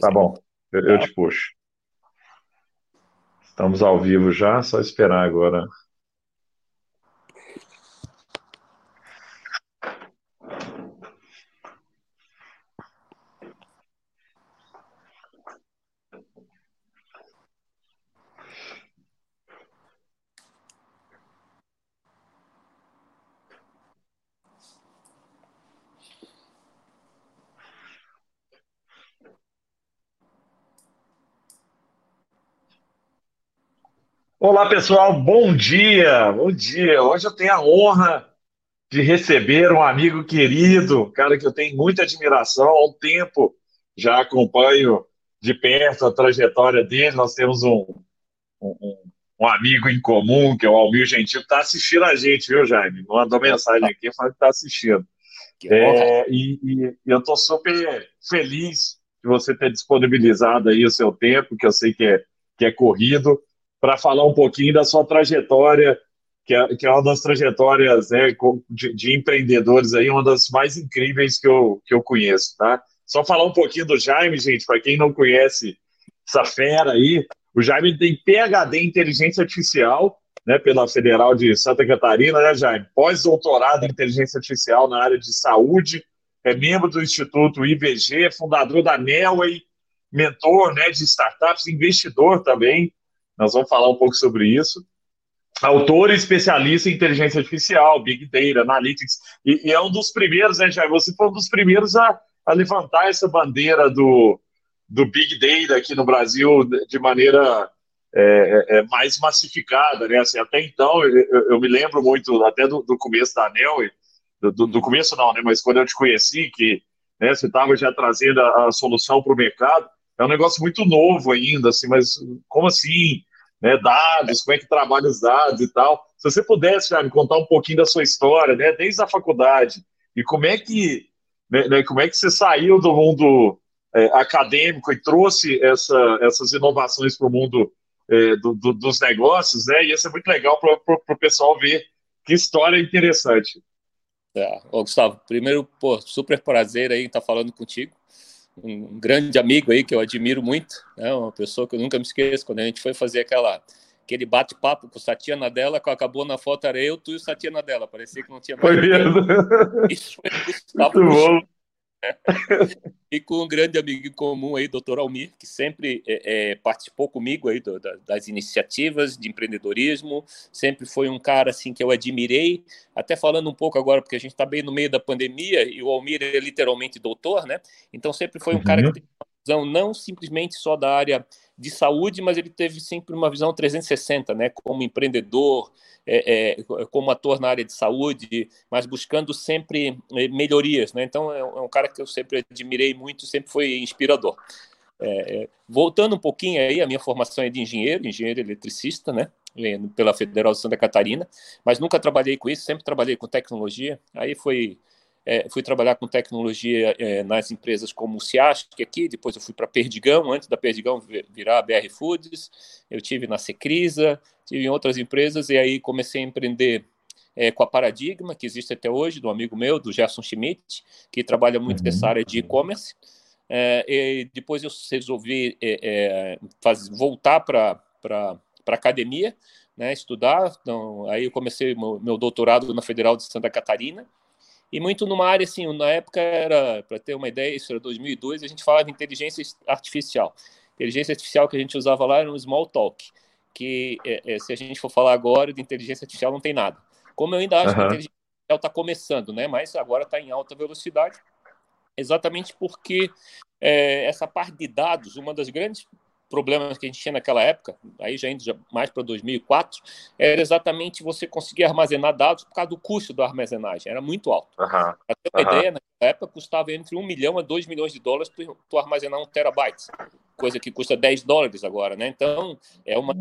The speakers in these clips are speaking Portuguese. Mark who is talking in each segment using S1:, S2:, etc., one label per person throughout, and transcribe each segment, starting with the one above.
S1: perguntas.
S2: Tá bom, eu, eu te puxo. Estamos ao vivo já, só esperar agora Olá, pessoal, bom dia, bom dia. Hoje eu tenho a honra de receber um amigo querido, cara que eu tenho muita admiração há um tempo, já acompanho de perto a trajetória dele. Nós temos um, um, um amigo em comum, que é o Almir Gentil, que está assistindo a gente, viu, Jaime? Mandou mensagem aqui falando que está assistindo. É, e, e, eu estou super feliz de você ter disponibilizado aí o seu tempo, que eu sei que é, que é corrido para falar um pouquinho da sua trajetória, que é, que é uma das trajetórias né, de, de, empreendedores aí, uma das mais incríveis que eu, que eu conheço, tá? Só falar um pouquinho do Jaime, gente, para quem não conhece essa fera aí, o Jaime tem PhD em Inteligência Artificial, né, pela Federal de Santa Catarina, né, Jaime? Pós-doutorado em Inteligência Artificial na área de saúde, é membro do Instituto IBG, fundador da Nelway, mentor né, de startups, investidor também, nós vamos falar um pouco sobre isso. Autor e especialista em inteligência artificial, Big Data, Analytics, e, e é um dos primeiros, né, Jair? Você foi um dos primeiros a, a levantar essa bandeira do, do Big Data aqui no Brasil de maneira é, é, é mais massificada, né? Assim, até então, eu, eu, me lembro muito até do, do começo da ANEL, do, do, começo não, né? Mas quando eu te conheci, que né, você estava já trazendo a, a solução para o mercado, é um negócio muito novo ainda, assim, mas como assim? Né, dados, como é que trabalha os dados e tal. Se você pudesse, já me contar um pouquinho da sua história, né, desde a faculdade, e como é que, né, né como é que você saiu do mundo é, acadêmico e trouxe essa, essas inovações para o mundo é, do, do, dos negócios, né, ia ser muito legal para o pessoal ver que história interessante.
S1: É. Ô, Gustavo, primeiro, pô, super prazer aí estar falando contigo um grande amigo aí que eu admiro muito, né? uma pessoa que eu nunca me esqueço, quando a gente foi fazer aquela aquele bate-papo com o Satya Nadella, que acabou na foto era eu, tu e o Satya Nadella, parecia que não tinha
S2: mais. Foi mesmo.
S1: Isso foi Muito bom. E com um grande amigo em comum aí, doutor Almir, que sempre é, é, participou comigo aí do, da, das iniciativas de empreendedorismo, sempre foi um cara assim que eu admirei, até falando um pouco agora, porque a gente está bem no meio da pandemia, e o Almir é literalmente doutor, né? Então sempre foi um uhum. cara que tem uma visão não simplesmente só da área de saúde, mas ele teve sempre uma visão 360, né? Como empreendedor, é, é, como ator na área de saúde, mas buscando sempre é, melhorias, né? Então é um é cara que eu sempre admirei muito, sempre foi inspirador. É, é, voltando um pouquinho aí, a minha formação é de engenheiro, engenheiro eletricista, né? Pela Federal de Santa Catarina, mas nunca trabalhei com isso, sempre trabalhei com tecnologia. Aí foi é, fui trabalhar com tecnologia é, nas empresas como o Ciasc aqui, depois eu fui para Perdigão, antes da Perdigão virar a BR Foods, eu tive na Secrisa, tive em outras empresas e aí comecei a empreender é, com a Paradigma, que existe até hoje, do amigo meu, do Gerson Schmidt, que trabalha muito uhum. nessa área de e-commerce. É, e depois eu resolvi é, é, faz, voltar para a academia, né, estudar. Então, aí eu comecei meu, meu doutorado na Federal de Santa Catarina, e muito numa área assim, na época era, para ter uma ideia, isso era 2002, a gente falava de inteligência artificial. Inteligência artificial que a gente usava lá era um small talk, que é, é, se a gente for falar agora de inteligência artificial não tem nada. Como eu ainda acho uhum. que a inteligência artificial está começando, né? Mas agora está em alta velocidade, exatamente porque é, essa parte de dados, uma das grandes problemas que a gente tinha naquela época, aí já indo mais para 2004, era exatamente você conseguir armazenar dados por causa do custo da armazenagem, era muito alto. Uhum. Ter uma uhum. ideia, naquela época custava entre 1 milhão a 2 milhões de dólares para armazenar um terabyte, coisa que custa 10 dólares agora, né? Então, é uma...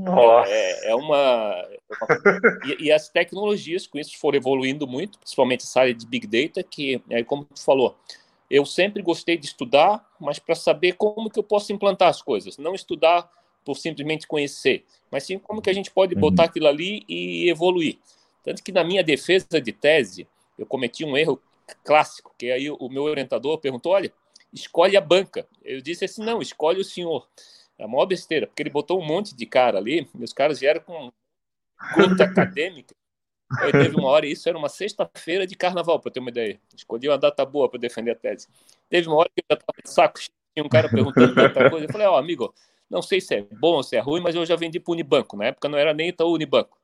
S1: É, é, uma, é uma e, e, as tecnologias com isso foram evoluindo muito, principalmente essa área de Big Data, que, é, como tu falou, eu sempre gostei de estudar, mas para saber como que eu posso implantar as coisas, não estudar por simplesmente conhecer, mas sim como que a gente pode botar uhum. aquilo ali e evoluir. Tanto que na minha defesa de tese, eu cometi um erro clássico, que aí o meu orientador perguntou, olha, escolhe a banca. Eu disse assim, não, escolhe o senhor. É a maior besteira, porque ele botou um monte de cara ali, meus caras vieram com conta acadêmica. Aí teve uma hora, isso era uma sexta-feira de carnaval, para ter uma ideia. Escolhi uma data boa para defender a tese. Teve uma hora que eu já estava de saco, tinha um cara perguntando tanta coisa. Eu falei, ó, oh, amigo, não sei se é bom ou se é ruim, mas eu já vendi para o Unibanco. Na época não era nem Itaú Unibanco.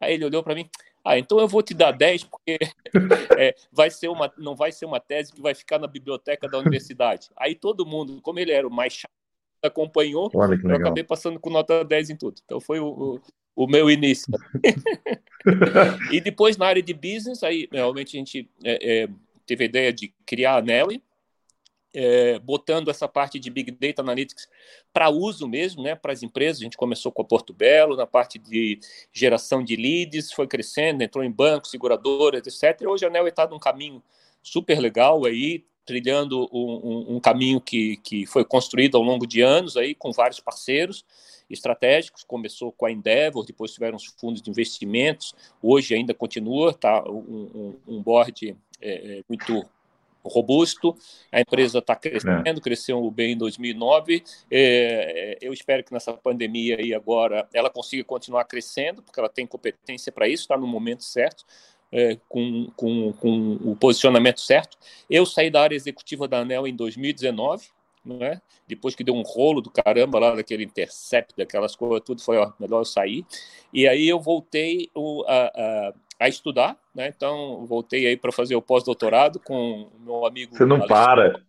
S1: Aí ele olhou para mim, ah, então eu vou te dar 10 porque é, vai ser uma, não vai ser uma tese que vai ficar na biblioteca da universidade. Aí todo mundo, como ele era o mais chato, acompanhou, eu acabei passando com nota 10 em tudo. Então foi o, o, meu início. e depois na área de business, aí realmente a gente é, é, teve a ideia de criar a Nelly, é, botando essa parte de Big Data Analytics para uso mesmo, né, para as empresas. A gente começou com a Porto Belo, na parte de geração de leads, foi crescendo, entrou em bancos, seguradoras, etc. E hoje a Neo está num caminho super legal aí, trilhando um, um, um, caminho que, que foi construído ao longo de anos aí com vários parceiros estratégicos. Começou com a Endeavor, depois tiveram os fundos de investimentos. Hoje ainda continua, tá um, um board é, é muito robusto, a empresa está crescendo, é. cresceu bem em 2009. É, eu espero que nessa pandemia aí agora ela consiga continuar crescendo, porque ela tem competência para isso, está no momento certo. É, com, com, com o posicionamento certo. Eu saí da área executiva da ANEL em 2019, né? depois que deu um rolo do caramba lá daquele intercept, daquelas coisas, tudo foi ó, melhor eu sair. E aí eu voltei o, a, a a estudar, né? Então voltei aí para fazer o pós-doutorado com meu amigo.
S2: Você não para.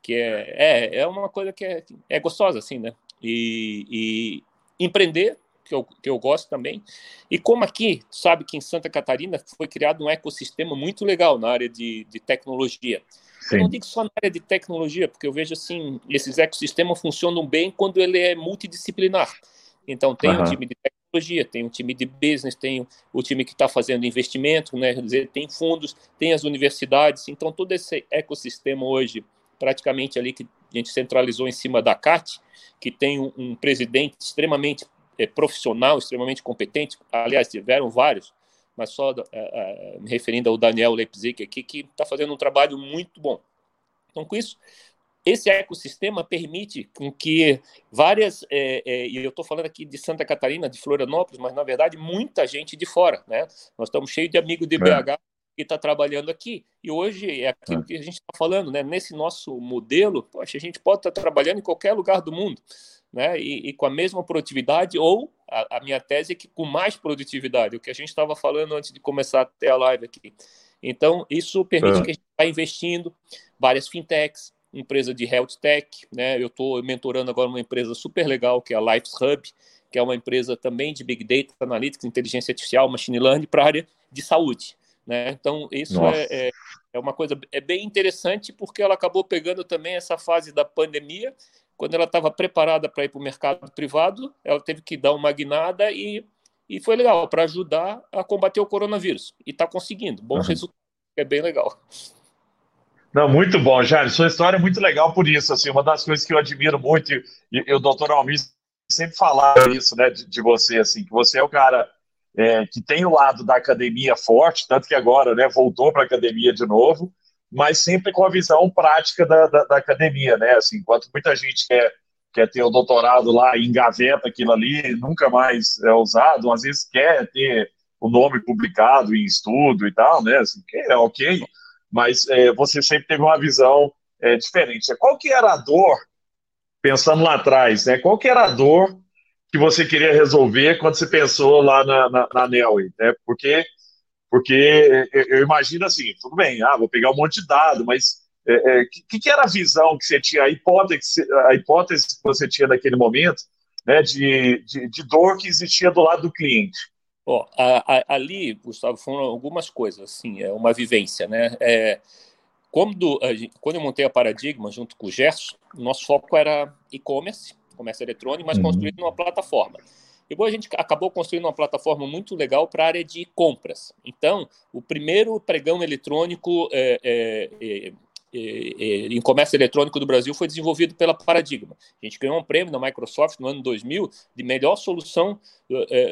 S1: Que é, é, é uma coisa que é, é gostosa assim, né? E, e empreender que eu, que eu gosto também. E como aqui, sabe que em Santa Catarina foi criado um ecossistema muito legal na área de, de tecnologia. Sim. Eu não digo só na área de tecnologia, porque eu vejo assim, esses ecossistemas funcionam bem quando ele é multidisciplinar. Então tem uhum. um time de tecnologia, tem um time de business, tem o time que está fazendo investimento, né? dizer, tem fundos, tem as universidades. Então todo esse ecossistema hoje, praticamente ali que a gente centralizou em cima da CAT, que tem um, um presidente extremamente é, profissional, extremamente competente. Aliás, tiveram vários, mas só é, me referindo ao Daniel Leipzig aqui, que está fazendo um trabalho muito bom. Então, com isso, esse ecossistema permite com que várias, é, é, e eu estou falando aqui de Santa Catarina, de Florianópolis, mas na verdade muita gente de fora, né? Nós estamos cheios de amigos de BH é. que está trabalhando aqui. E hoje é aquilo é. que a gente está falando, né? Nesse nosso modelo, poxa, a gente pode estar tá trabalhando em qualquer lugar do mundo, né? E, e com a mesma produtividade, ou a, a, minha tese é que com mais produtividade, o que a gente estava falando antes de começar até a live aqui. Então, isso permite é. que a gente vá investindo várias fintechs, empresa de health tech, né? Eu estou mentorando agora uma empresa super legal que é a Lifes Hub, que é uma empresa também de big data, analytics, inteligência artificial, machine learning para a área de saúde, né? Então isso é, é, é, uma coisa é bem interessante porque ela acabou pegando também essa fase da pandemia, quando ela estava preparada para ir para o mercado privado, ela teve que dar uma guinada e e foi legal para ajudar a combater o coronavírus e está conseguindo bons uhum. resultados, é bem legal.
S2: Não, muito bom, Jair. Sua história é muito legal por isso. Assim, uma das coisas que eu admiro muito, e, e o doutor Almir sempre falava isso né, de, de, você, assim, que você é o cara é, que tem o lado da academia forte, tanto que agora né, voltou para a academia de novo, mas sempre com a visão prática da, da, da, academia, né? Assim, enquanto muita gente quer, quer ter o doutorado lá e engaveta aquilo ali, nunca mais é usado, às vezes quer ter o nome publicado em estudo e tal, né? Assim, é ok mas é, você sempre teve uma visão é, diferente. Qual que era a dor, pensando lá atrás, né? Qual que era a dor que você queria resolver quando você pensou lá na, na, na né? Porque, porque eu imagino assim, tudo bem, ah, vou pegar um monte de dado, mas o é, é, que, que, era a visão que você tinha, a hipótese, a hipótese que você tinha naquele momento, né, de, de, de dor que existia do lado do cliente?
S1: Ó, a, a, ali, Gustavo, foram algumas coisas, assim, é uma vivência, né? É, quando, quando eu montei a Paradigma junto com o Gerson, nosso foco era e-commerce, comércio eletrônico, mas uhum. construído numa plataforma. E depois a gente acabou construindo uma plataforma muito legal para a área de compras. Então, o primeiro pregão eletrônico é, é, é, em comércio eletrônico do Brasil foi desenvolvido pela Paradigma. A gente ganhou um prêmio da Microsoft no ano 2000 de melhor solução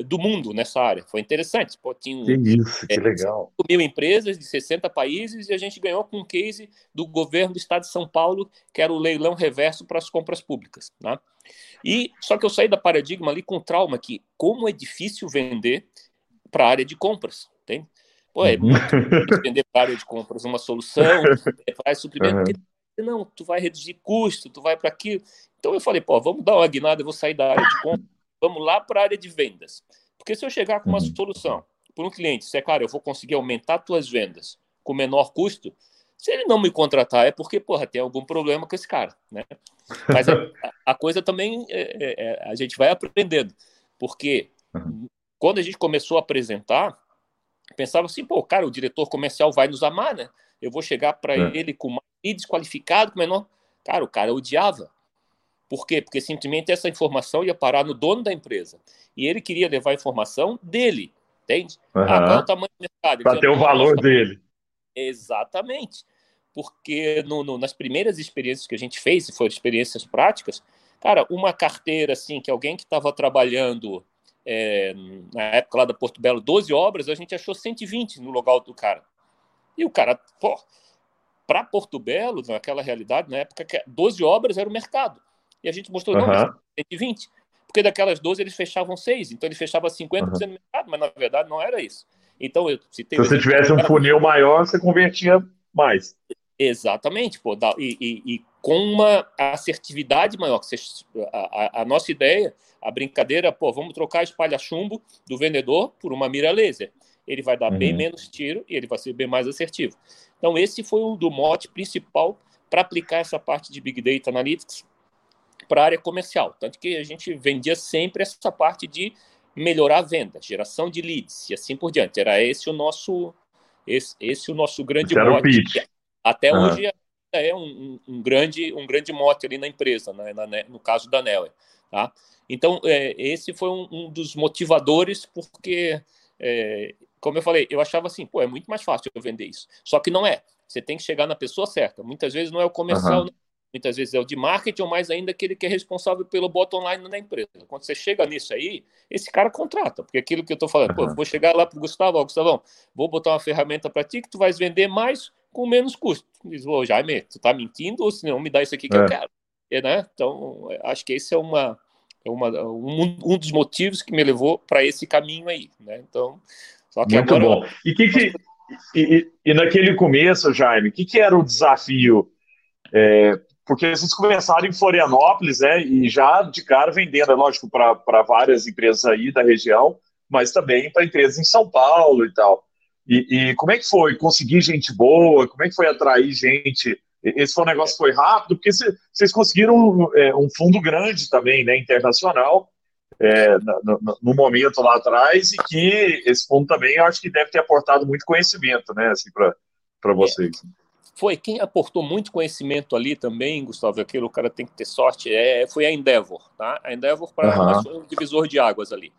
S1: do mundo nessa área. Foi interessante.
S2: Pô, tinha que isso, que é, legal.
S1: mil empresas de 60 países e a gente ganhou com um case do governo do estado de São Paulo, que era o leilão reverso para as compras públicas. Né? E só que eu saí da Paradigma ali com trauma que como é difícil vender para a área de compras, tem? Pô, é muito difícil vender para a área de compras uma solução, é, faz suprimento, uhum. porque não, tu vai reduzir custo, tu vai para aquilo. Então eu falei, pô, vamos dar uma guinada, eu vou sair da área de compras, vamos lá para a área de vendas. Porque se eu chegar com uma uhum. solução para um cliente, se é, cara, eu vou conseguir aumentar tuas vendas com menor custo, se ele não me contratar é porque, porra, tem algum problema com esse cara, né? Mas a, a coisa também é, é, é, a gente vai aprendendo, porque uhum. quando a gente começou a apresentar, pensava assim, pô, cara, o diretor comercial vai nos amar, né? Eu vou chegar para é. ele com mais desqualificado, com menor. Cara, o cara odiava. Por quê? Porque simplesmente essa informação ia parar no dono da empresa. E ele queria levar a informação dele, entende?
S2: Uhum. Ah, qual é o tamanho do mercado? Para ter o valor dele.
S1: Exatamente. Porque no, no, nas primeiras experiências que a gente fez, se foram experiências práticas, cara, uma carteira assim, que alguém que estava trabalhando é, na época lá da Porto Belo, 12 obras, a gente achou 120 no local do cara. E o cara, pô, para Porto Belo, naquela realidade, na época, 12 obras era o mercado. E a gente mostrou, uhum. não, 120. Porque daquelas 12 eles fechavam 6, então ele fechava 50% uhum. do mercado, mas na verdade não era isso. Então, eu
S2: citei. Se você tivesse um funil maior, você convertia mais.
S1: Exatamente, pô, e, e, e, com uma assertividade maior. Você, a, a, nossa ideia, a brincadeira, pô, vamos trocar espalha-chumbo do vendedor por uma mira laser. Ele vai dar uhum. bem menos tiro e ele vai ser bem mais assertivo. Então, esse foi o do mote principal para aplicar essa parte de Big Data Analytics para a área comercial. Tanto que a gente vendia sempre essa parte de melhorar a venda, geração de leads e assim por diante. Era esse o nosso esse, esse o nosso grande
S2: mote.
S1: Até uhum. hoje é um, um, grande um grande mote ali na empresa, né? na, no caso da Neue. Tá? Então, é, esse foi um, um, dos motivadores, porque, é, como eu falei, eu achava assim, pô, é muito mais fácil eu vender isso. Só que não é. Você tem que chegar na pessoa certa. Muitas vezes não é o comercial, uhum. Muitas vezes é o de marketing, ou mais ainda aquele que é responsável pelo bottom line da empresa. Quando você chega nisso aí, esse cara contrata, porque aquilo que eu estou falando, uhum. pô, vou chegar lá para o Gustavo, ó, Gustavão, vou botar uma ferramenta para ti que tu vais vender mais com menos custo. Diz, ô, Jaime, tu tá mentindo ou se não me dá isso aqui que é. eu quero? É, né? Então, acho que esse é uma, é uma um, um dos motivos que me levou para esse caminho aí, né? Então,
S2: só que Muito agora... bom. E, que, que e, e, naquele começo, Jaime, o que, que era o desafio é, porque vocês começaram em Florianópolis, né? E já de cara vendendo, é lógico, para várias empresas aí da região, mas também para empresas em São Paulo e tal. E, e, como é que foi conseguir gente boa? Como é que foi atrair gente? Esse foi um negócio que foi rápido, porque vocês conseguiram é, um fundo grande também, né? Internacional, é, no, no, momento lá atrás, e que esse fundo também eu acho que deve ter aportado muito conhecimento, né? Assim, para vocês. É
S1: foi quem aportou muito conhecimento ali também, Gustavo, aquilo o cara tem que ter sorte, é, foi a Endeavor, tá? A Endeavor para uhum. um divisor de águas ali.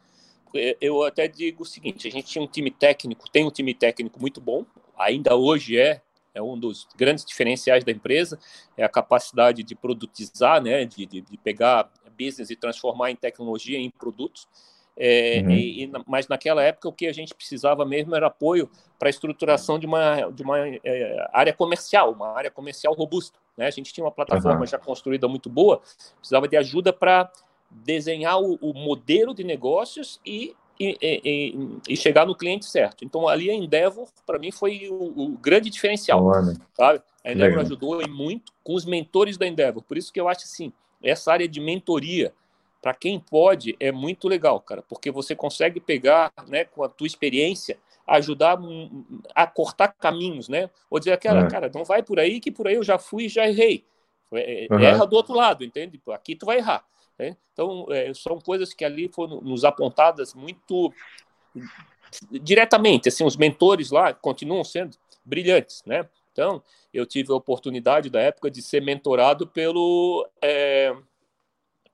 S1: Eu até digo o seguinte, a gente tinha um time técnico, tem um time técnico muito bom, ainda hoje é, é um dos grandes diferenciais da empresa, é a capacidade de produtizar, né, de, de, de pegar business e transformar em tecnologia em produtos. É, uhum. e, e, mas naquela época o que a gente precisava mesmo era apoio para a estruturação de uma, de uma é, área comercial, uma área comercial robusta. Né? A gente tinha uma plataforma uhum. já construída muito boa, precisava de ajuda para desenhar o, o, modelo de negócios e, e, e, chegar no cliente certo. Então ali a Endeavor, para mim, foi o, o grande diferencial. sabe? A Endeavor Legal. ajudou muito com os mentores da Endeavor. Por isso que eu acho assim, essa área de mentoria para quem pode, é muito legal, cara, porque você consegue pegar, né, com a tua experiência, ajudar a cortar caminhos, né? Ou dizer aquela, é. cara, não vai por aí, que por aí eu já fui e já errei. Uhum. Erra do outro lado, entende? Aqui tu vai errar. Né? Então, é, são coisas que ali foram nos apontadas muito diretamente, assim, os mentores lá continuam sendo brilhantes, né? Então, eu tive a oportunidade da época de ser mentorado pelo é,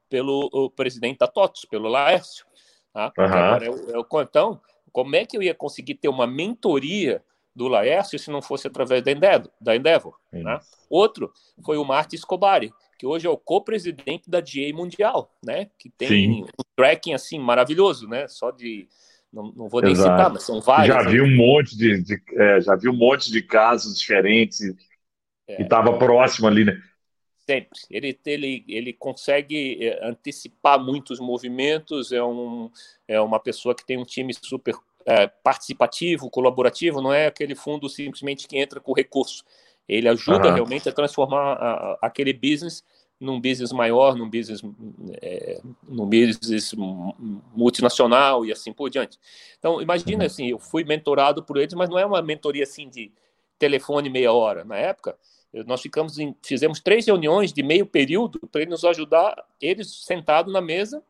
S1: pelo presidente da TOTS, pelo Laércio. Tá? Uhum. Agora, eu, eu, então, como é que eu ia conseguir ter uma mentoria do Laércio se não fosse através da Endeavor. Da Endeavor né? Outro foi o Martin Scobari, que hoje é o co-presidente da DA Mundial, né? que tem Sim. um tracking assim maravilhoso, né? só de não, não vou nem Exato. citar, mas são vários.
S2: Já vi um monte de, de é, já vi um monte de casos diferentes é, e estava próximo ali, né?
S1: Sempre. Ele, ele, ele consegue é, antecipar muitos movimentos, é, um, é uma pessoa que tem um time super é, participativo, colaborativo, não é aquele fundo simplesmente que entra com recurso. Ele ajuda uhum. realmente a transformar a, aquele business num business maior, num business, é, num business multinacional e assim por diante. Então, imagina uhum. assim, eu fui mentorado por eles, mas não é uma mentoria assim de telefone meia hora. Na época, nós ficamos em, fizemos três reuniões de meio período para eles nos ajudar, eles sentados na mesa,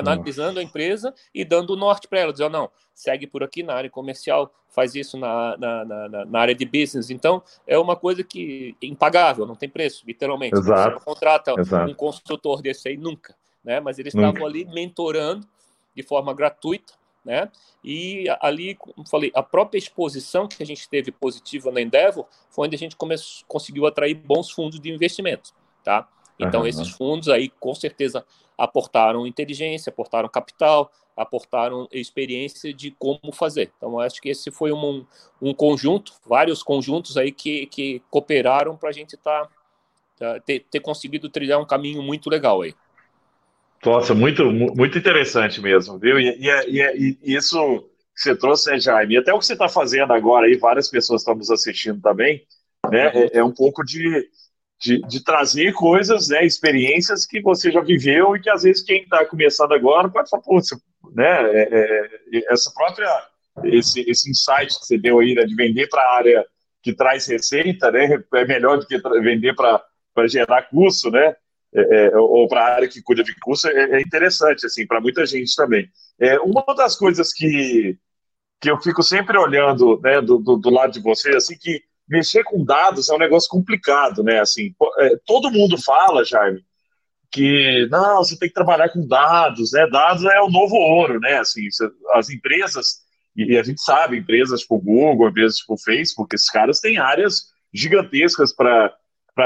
S1: analisando Nossa. a empresa e dando o norte para ela, dizendo, não, segue por aqui na área comercial, faz isso na, na, na, na, área de business. Então, é uma coisa que é impagável, não tem preço, literalmente.
S2: Exato.
S1: Você contrata Exato. um consultor desse aí, nunca. Né? Mas eles estavam ali mentorando de forma gratuita, né? E ali, como falei, a própria exposição que a gente teve positiva na Endeavor foi onde a gente começou, conseguiu atrair bons fundos de investimento, tá? Então, uhum. esses fundos aí, com certeza, aportaram inteligência, aportaram capital, aportaram experiência de como fazer. Então, acho que esse foi um, um conjunto, vários conjuntos aí que, que cooperaram para a gente tá, tá, ter, ter conseguido trilhar um caminho muito legal aí.
S2: Nossa, muito, muito interessante mesmo, viu? E, e, e, e isso que você trouxe, né, Jaime? E até o que você está fazendo agora aí, várias pessoas estão nos assistindo também, né? Uhum. É, é um pouco de, de, de, trazer coisas, né, experiências que você já viveu e que às vezes quem está começando agora pode falar, pô, né, é, é, essa própria, esse, esse insight que você deu aí, né, de vender para a área que traz receita, né, é melhor do que vender para gerar custo, né, é, é ou para a área que cuida de custo, é, é interessante, assim, para muita gente também. É, uma das coisas que, que eu fico sempre olhando, né, do, do, do lado de você, assim, que mexer com dados é um negócio complicado, né? Assim, é, todo mundo fala, Jaime, que não, você tem que trabalhar com dados, né? Dados é o novo ouro, né? Assim, as empresas e a gente sabe, empresas tipo Google, empresas tipo Facebook, esses caras têm áreas gigantescas para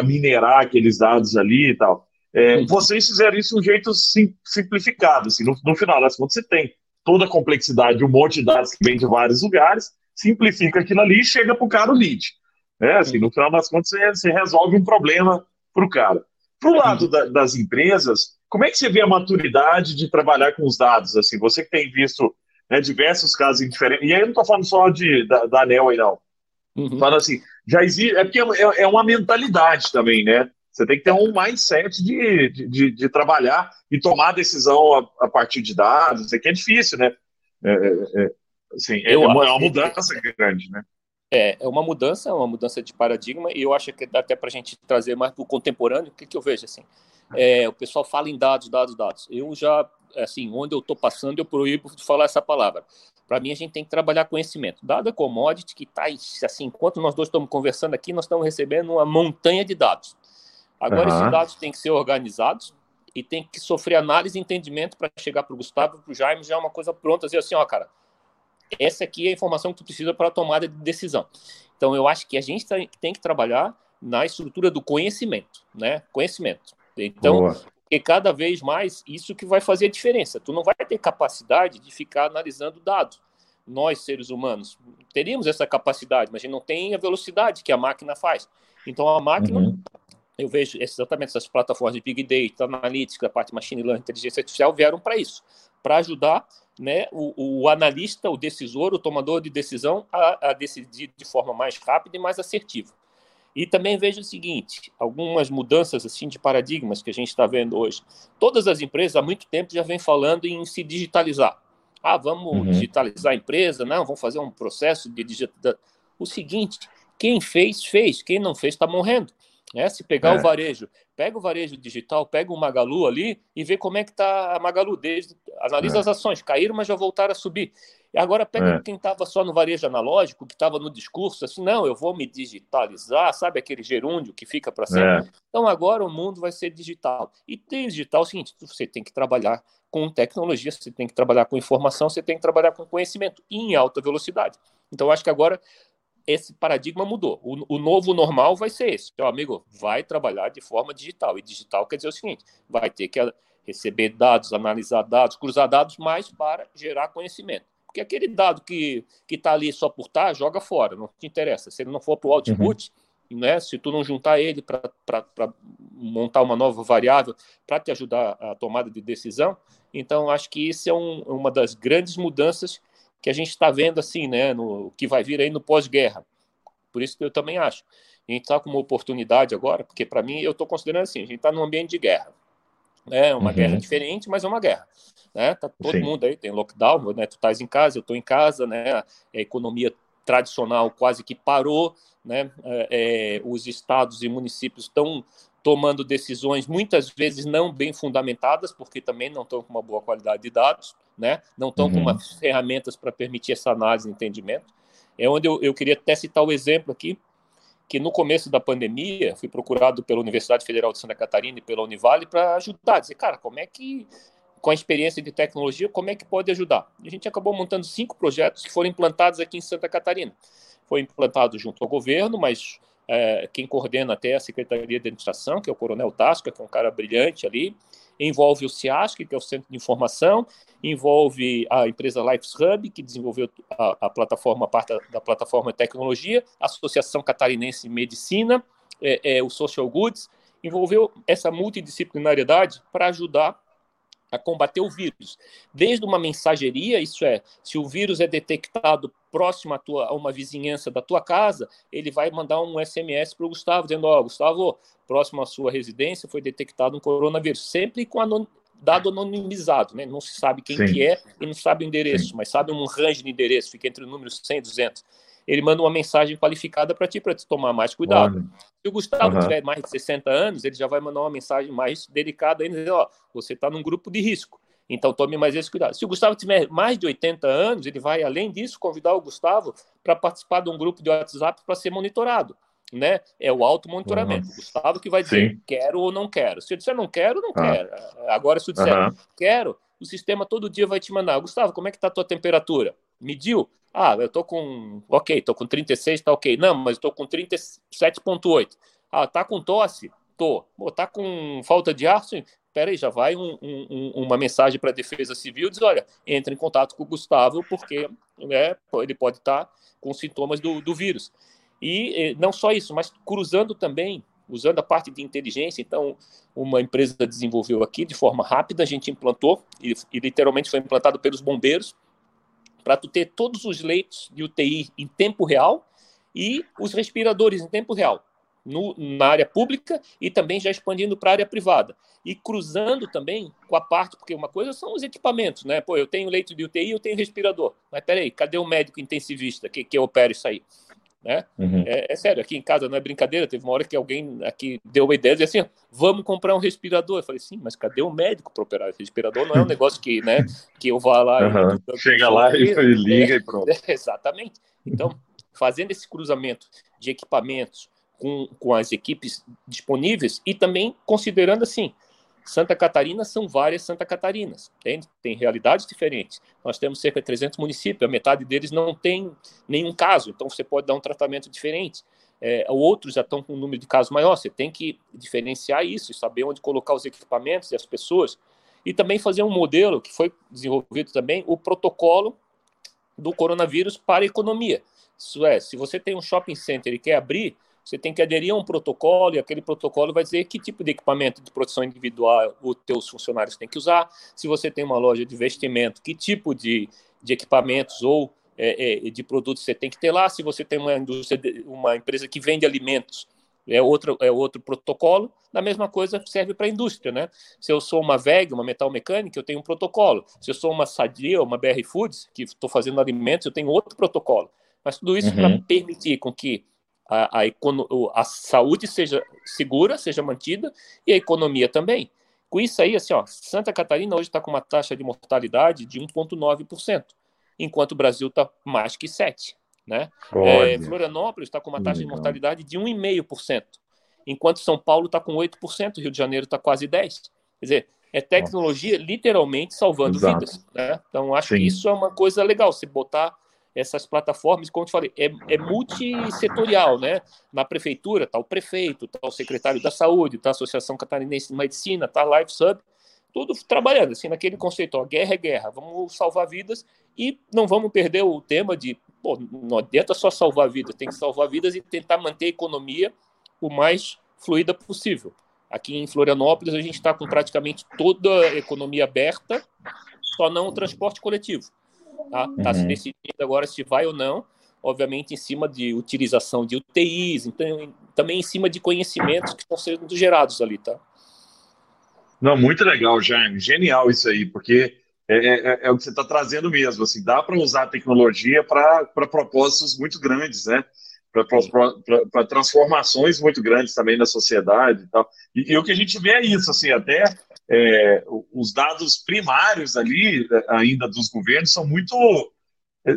S2: minerar aqueles dados ali e tal. É, vocês fizeram isso de um jeito sim, simplificado. Assim, no, no final das contas, você tem toda a complexidade, um monte de dados que vem de vários lugares, simplifica aquilo ali e chega para o cara o lead. É, assim, no final das contas, você, você resolve um problema para o cara. Para o lado da, das empresas, como é que você vê a maturidade de trabalhar com os dados? Assim, você que tem visto né, diversos casos diferentes, e aí eu não estou falando só de, da, da ANEL aí, não. Uhum. Falando assim, já existe. É porque é, é, uma mentalidade também, né? Você tem que ter um mindset de, de, de trabalhar e tomar decisão a, a, partir de dados. É que é difícil, né? É, é, é assim, é, uma, é uma mudança grande, né?
S1: É, é uma mudança, é uma mudança de paradigma, e eu acho que dá até para a gente trazer mais para o contemporâneo. O que, que eu vejo assim? É, o pessoal fala em dados, dados, dados. Eu já, assim, onde eu estou passando, eu proíbo de falar essa palavra. Para mim, a gente tem que trabalhar conhecimento. Dado a commodity que está, assim, enquanto nós dois estamos conversando aqui, nós estamos recebendo uma montanha de dados. Agora, uhum. esses dados têm que ser organizados e tem que sofrer análise e entendimento para chegar para o Gustavo, para o Jaime, já é uma coisa pronta, dizer assim, ó, cara, essa aqui é a informação que tu precisa para a tomada de decisão. Então, eu acho que a gente tem que trabalhar na estrutura do conhecimento, né? Conhecimento. Então, Boa. porque cada vez mais isso que vai fazer a diferença. Tu não vai ter capacidade de ficar analisando dados. Nós, seres humanos, teríamos essa capacidade, mas a gente não tem a velocidade que a máquina faz. Então, a máquina, uhum. eu vejo exatamente essas plataformas de Big Data, analítica, a parte machine learning, inteligência artificial, vieram para isso, para ajudar né, o, o, analista, o decisor, o tomador de decisão a, a, decidir de forma mais rápida e mais assertiva. E também vejo o seguinte, algumas mudanças assim de paradigmas que a gente está vendo hoje. Todas as empresas há muito tempo já vêm falando em se digitalizar. Ah, vamos uhum. digitalizar a empresa, não, vamos fazer um processo de digitalização. O seguinte, quem fez, fez, quem não fez está morrendo. Né? Se pegar é. o varejo, pega o varejo digital, pega o Magalu ali e vê como é que está a Magalu desde analisa é. as ações, caíram, mas já voltaram a subir. E agora pega é. quem estava só no varejo analógico, que estava no discurso assim, não, eu vou me digitalizar, sabe aquele gerúndio que fica para sempre. É. Então agora o mundo vai ser digital. E digital é o seguinte, você tem que trabalhar com tecnologia, você tem que trabalhar com informação, você tem que trabalhar com conhecimento em alta velocidade. Então acho que agora esse paradigma mudou. O, o, novo normal vai ser esse. Meu amigo, vai trabalhar de forma digital. E digital quer dizer o seguinte: vai ter que receber dados, analisar dados, cruzar dados, mais para gerar conhecimento. Porque aquele dado que está ali só por estar, tá, joga fora, não te interessa. Se ele não for para o output, uhum. né, se tu não juntar ele para montar uma nova variável para te ajudar a tomada de decisão, então acho que isso é um, uma das grandes mudanças que a gente está vendo assim, né, no que vai vir aí no pós-guerra. Por isso que eu também acho. A gente está com uma oportunidade agora, porque para mim eu estou considerando assim, a gente está num ambiente de guerra. É uma uhum. guerra diferente, mas é uma guerra. Né? Tá todo Sim. mundo aí, tem lockdown, né? Tu estás em casa, eu estou em casa, né? A economia tradicional quase que parou, né? É, é, os estados e municípios estão tomando decisões muitas vezes não bem fundamentadas, porque também não estão com uma boa qualidade de dados, né? não estão uhum. com umas ferramentas para permitir essa análise e entendimento. É onde eu, eu queria até citar o exemplo aqui, que no começo da pandemia fui procurado pela Universidade Federal de Santa Catarina e pela Univale para ajudar, dizer, cara, como é que, com a experiência de tecnologia, como é que pode ajudar? E a gente acabou montando cinco projetos que foram implantados aqui em Santa Catarina. Foi implantado junto ao governo, mas é, quem coordena até a Secretaria de Administração, que é o Coronel Tasca, que é um cara brilhante ali, envolve o CIASC, que é o Centro de Informação, envolve a empresa Lifes Hub, que desenvolveu a, a plataforma, a parte da, plataforma tecnologia, a Associação Catarinense de Medicina, é, é, o Social Goods, envolveu essa multidisciplinariedade para ajudar a combater o vírus. Desde uma mensageria, isso é, se o vírus é detectado próximo a, tua, a uma vizinhança da tua casa, ele vai mandar um SMS para o Gustavo, dizendo, ó, oh, Gustavo, próximo à sua residência foi detectado um coronavírus, sempre com anon dado anonimizado, né? Não se sabe quem que é e não sabe o endereço, Sim. mas sabe um range de endereço, fica entre o número 100 e 200 ele manda uma mensagem qualificada para ti, para te tomar mais cuidado. Olha. Se o Gustavo uhum. tiver mais de 60 anos, ele já vai mandar uma mensagem mais delicada ainda, dizendo, ó, você está num grupo de risco, então tome mais esse cuidado. Se o Gustavo tiver mais de 80 anos, ele vai, além disso, convidar o Gustavo para participar de um grupo de WhatsApp para ser monitorado. Né? É o auto-monitoramento. Uhum. Gustavo que vai dizer Sim. quero ou não quero. Se eu disser não quero, não ah. quero. Agora, se eu disser uhum. quero, o sistema todo dia vai te mandar. Gustavo, como é que está a tua temperatura? Mediu? Ah, eu tô com. Ok, tô com 36, tá ok. Não, mas tô com 37,8. Ah, tá com tosse? Tô. Pô, tá com falta de ar? Sim. Peraí, já vai um, um, uma mensagem para a Defesa Civil diz: olha, entre em contato com o Gustavo, porque né, ele pode estar tá com sintomas do, do vírus. E não só isso, mas cruzando também, usando a parte de inteligência. Então, uma empresa desenvolveu aqui de forma rápida, a gente implantou, e, e literalmente foi implantado pelos bombeiros para tu ter todos os leitos de UTI em tempo real e os respiradores em tempo real. No, na área pública e também já expandindo para a área privada. E cruzando também com a parte, porque uma coisa são os equipamentos, né? Pô, eu tenho leito de UTI, eu tenho respirador. Mas peraí, cadê o médico intensivista que, que opera isso aí? Né? Uhum. É, é, sério, aqui em casa não é brincadeira. Teve uma hora que alguém aqui deu uma ideia de assim: vamos comprar um respirador. Eu falei, sim, mas cadê o médico para operar? O respirador não é um negócio que, né, que eu vá lá.
S2: Uhum. E, Chega lá e, e liga é, e pronto. É,
S1: exatamente. Então, fazendo esse cruzamento de equipamentos com, com as equipes disponíveis e também considerando assim Santa Catarina são várias Santa Catarinas, tem, tem realidades diferentes. Nós temos cerca de 300 municípios, a metade deles não tem nenhum caso, então você pode dar um tratamento diferente. É, outros já estão com um número de casos maior, você tem que diferenciar isso saber onde colocar os equipamentos e as pessoas. E também fazer um modelo que foi desenvolvido também, o protocolo do coronavírus para a economia. Isso é, se você tem um shopping center e quer abrir, você tem que aderir a um protocolo e aquele protocolo vai dizer que tipo de equipamento de proteção individual os teus funcionários têm que usar. Se você tem uma loja de vestimento, que tipo de, de equipamentos ou é, é, de produtos você tem que ter lá. Se você tem uma indústria, uma empresa que vende alimentos, é outro, é outro protocolo. Da mesma coisa serve para a indústria, né? Se eu sou uma VEG, uma metal mecânica, eu tenho um protocolo. Se eu sou uma Sadia, uma BR Foods, que estou fazendo alimentos, eu tenho outro protocolo. Mas tudo isso uhum. para permitir com que a, a, a saúde seja segura, seja mantida e a economia também. Com isso aí, assim, ó, Santa Catarina hoje está com uma taxa de mortalidade de 1,9%, enquanto o Brasil está mais que 7%. Né? É, Florianópolis está com uma taxa de mortalidade de 1,5%, enquanto São Paulo está com 8%, Rio de Janeiro está quase 10%. Quer dizer, é tecnologia literalmente salvando Exato. vidas. Né? Então, acho Sim. que isso é uma coisa legal, se botar essas plataformas, como eu te falei, é, é multissetorial, né? Na prefeitura está o prefeito, está o secretário da saúde, está a Associação Catarinense de Medicina, está a LifeSub, tudo trabalhando, assim, naquele conceito, ó, guerra é guerra, vamos salvar vidas e não vamos perder o tema de, pô, não adianta só salvar vidas, tem que salvar vidas e tentar manter a economia o mais fluida possível. Aqui em Florianópolis, a gente está com praticamente toda a economia aberta, só não o transporte coletivo. Está tá uhum. se decidindo agora se vai ou não, obviamente em cima de utilização de UTIs, então, também em cima de conhecimentos que estão sendo gerados ali, tá?
S2: Não, muito legal, Jaime. Genial isso aí, porque é, é, é, é o que você está trazendo mesmo. Assim, dá para usar a tecnologia para propósitos muito grandes, né? Para transformações muito grandes também na sociedade e tal. E, e, o que a gente vê é isso, assim, até é, os dados primários ali, ainda dos governos, são muito.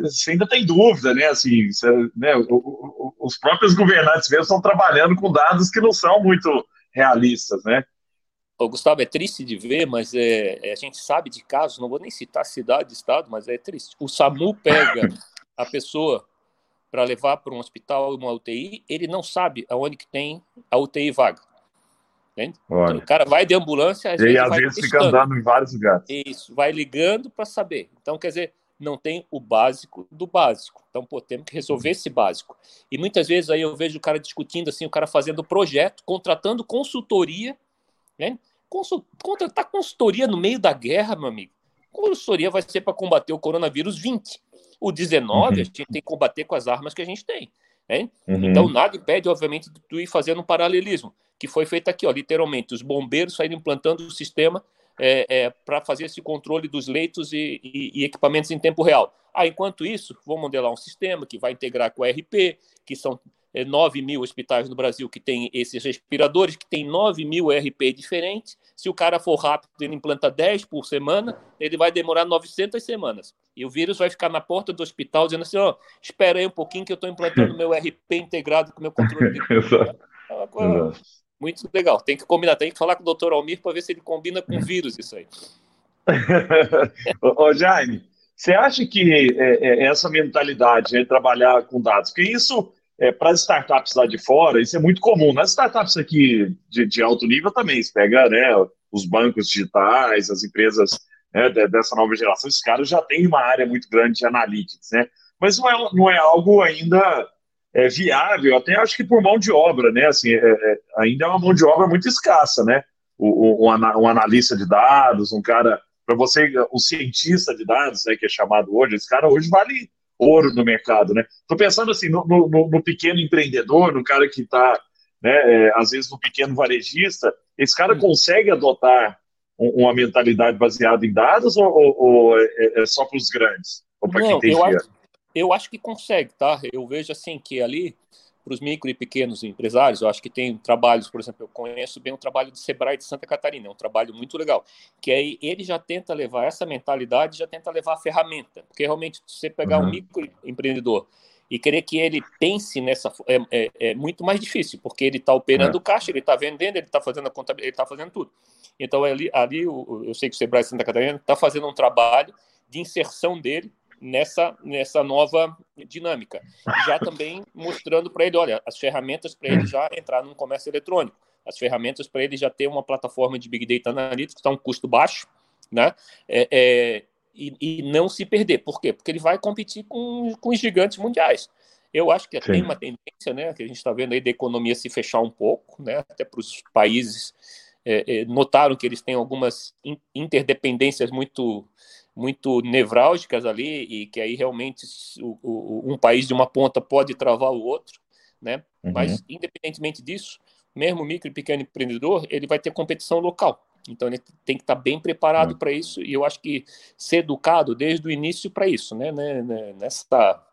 S2: Você ainda tem dúvida, né? Assim, você, né? os próprios governantes mesmo estão trabalhando com dados que não são muito realistas, né?
S1: Ô, Gustavo, é triste de ver, mas é, é, a gente sabe de casos, não vou nem citar cidade, estado, mas é triste. O SAMU pega a pessoa para levar para um hospital, uma UTI, ele não sabe aonde que tem a UTI vaga. Então, o cara vai de ambulância,
S2: e às vezes fica andando em vários lugares.
S1: Isso, vai ligando para saber. Então, quer dizer, não tem o básico do básico. Então, pô, temos que resolver esse básico. E muitas vezes aí eu vejo o cara discutindo assim, o cara fazendo projeto, contratando consultoria, né? Consult... Contratar consultoria no meio da guerra, meu amigo. Consultoria vai ser para combater o coronavírus 20. O 19 uhum. a gente tem que combater com as armas que a gente tem. Né? Uhum. Então nada impede, obviamente, de tu ir fazendo um paralelismo, que foi feito aqui, ó, literalmente, os bombeiros saíram implantando o sistema é, é, para fazer esse controle dos leitos e, e, e, equipamentos em tempo real. Ah, enquanto isso, vou modelar um sistema que vai integrar com o RP, que são é, 9 mil hospitais no Brasil que tem esses respiradores, que tem 9 mil RP diferentes. Se o cara for rápido, ele implanta 10 por semana, ele vai demorar 900 semanas. E o vírus vai ficar na porta do hospital dizendo assim: ó, oh, espera aí um pouquinho que eu estou implantando meu RP integrado com meu controle de. É muito legal. Tem que combinar, tem que falar com o doutor Almir para ver se ele combina com vírus isso aí.
S2: ô, Jaime, você acha que é, é, essa mentalidade de né, trabalhar com dados, que isso é, para as startups lá de fora, isso é muito comum. Nas startups aqui de, de alto nível também, você pega né, os bancos digitais, as empresas né, dessa nova geração, esses caras já têm uma área muito grande de analytics, né? Mas não é, não é algo ainda é, viável, até acho que por mão de obra, né? Assim, é, é, ainda é uma mão de obra muito escassa, né? O, o, um, analista de dados, um cara, para você, o cientista de dados, né, que é chamado hoje, esse cara hoje vale ouro no mercado, né? Estou pensando assim no, no, no, pequeno empreendedor, no cara que está, né, é, às vezes no pequeno varejista, esse cara hum. consegue adotar uma mentalidade baseada em dados ou, ou, ou é, é, só para os grandes? Ou para quem tem
S1: eu acho, eu acho que consegue, tá? Eu vejo assim que ali para os micro e pequenos empresários, eu acho que tem trabalhos, por exemplo, eu conheço bem o trabalho do Sebrae de Santa Catarina, é um trabalho muito legal, que aí ele já tenta levar essa mentalidade, já tenta levar a ferramenta, porque realmente você pegar uhum. um microempreendedor e querer que ele pense nessa é, é, é muito mais difícil, porque ele está operando o caixa, ele está vendendo, ele está fazendo a contabilidade, ele está fazendo tudo. Então ali, ali eu, eu sei que o Sebrae de Santa Catarina está fazendo um trabalho de inserção dele nessa, nessa nova dinâmica. Já também mostrando para ele, olha, as ferramentas para ele já entrar no comércio eletrônico, as ferramentas para ele já ter uma plataforma de Big Data Analytics que está um custo baixo, né? É, é, e, e, não se perder. Por quê? Porque ele vai competir com, com os gigantes mundiais. Eu acho que Sim. tem uma tendência, né, que a gente está vendo aí da economia se fechar um pouco, né, até para os países é, é, notaram que eles têm algumas interdependências muito muito nevrálgicas ali e que aí realmente o, o, um país de uma ponta pode travar o outro, né? Uhum. Mas independentemente disso, mesmo micro e pequeno empreendedor, ele vai ter competição local. Então ele tem que estar bem preparado uhum. para isso e eu acho que ser educado desde o início para isso, né? né, né nessa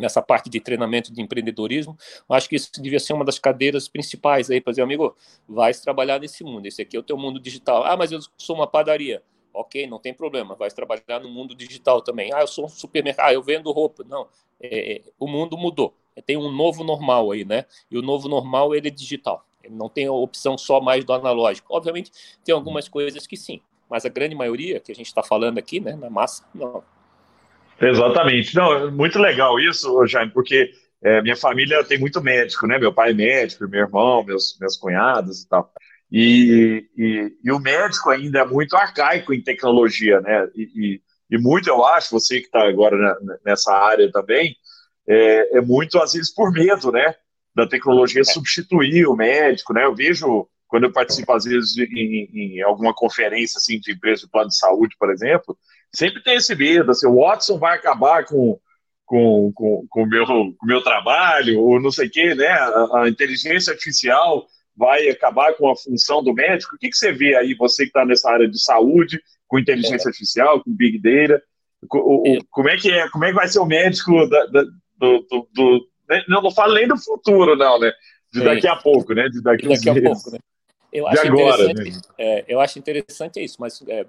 S1: nessa parte de treinamento de empreendedorismo, acho que isso devia ser uma das cadeiras principais aí para dizer, amigo, vai trabalhar nesse mundo, esse aqui é o teu mundo digital. Ah, mas eu sou uma padaria ok, não tem problema, vai trabalhar no mundo digital também. Ah, eu sou um supermercado, ah, eu vendo roupa. Não, é, é, o mundo mudou. Tem um novo normal aí, né? E o novo normal ele é digital. Ele não tem a opção só mais do analógico. Obviamente, tem algumas coisas que sim, mas a grande maioria que a gente está falando aqui, né, na massa, não.
S2: Exatamente. Não, muito legal isso, Jaime, porque é, minha família tem muito médico, né? Meu pai é médico, meu irmão, meus, meus cunhados e tal. E, e, e o médico ainda é muito arcaico em tecnologia, né? E, e, muito, eu acho, você que está agora nessa área também, é, é, muito, às vezes, por medo, né? Da tecnologia é. substituir o médico, né? Eu vejo, quando eu participo, às vezes, em, em alguma conferência, assim, de empresa de plano de saúde, por exemplo, sempre tem esse medo, assim, o Watson vai acabar com com, com, com o meu, com meu trabalho, ou não sei o quê, né? A, a, inteligência artificial vai acabar com a função do médico. O que, que você vê aí, você que está nessa área de saúde, com inteligência é. artificial, com Big Data? O, o, como, é que é, como é que vai ser o médico da, da, do, do, do, né? não, não falo nem do futuro, não, né? De daqui a pouco, né? De daqui,
S1: daqui a pouco, né? Eu acho, agora, interessante, né? é, eu acho interessante isso, mas é,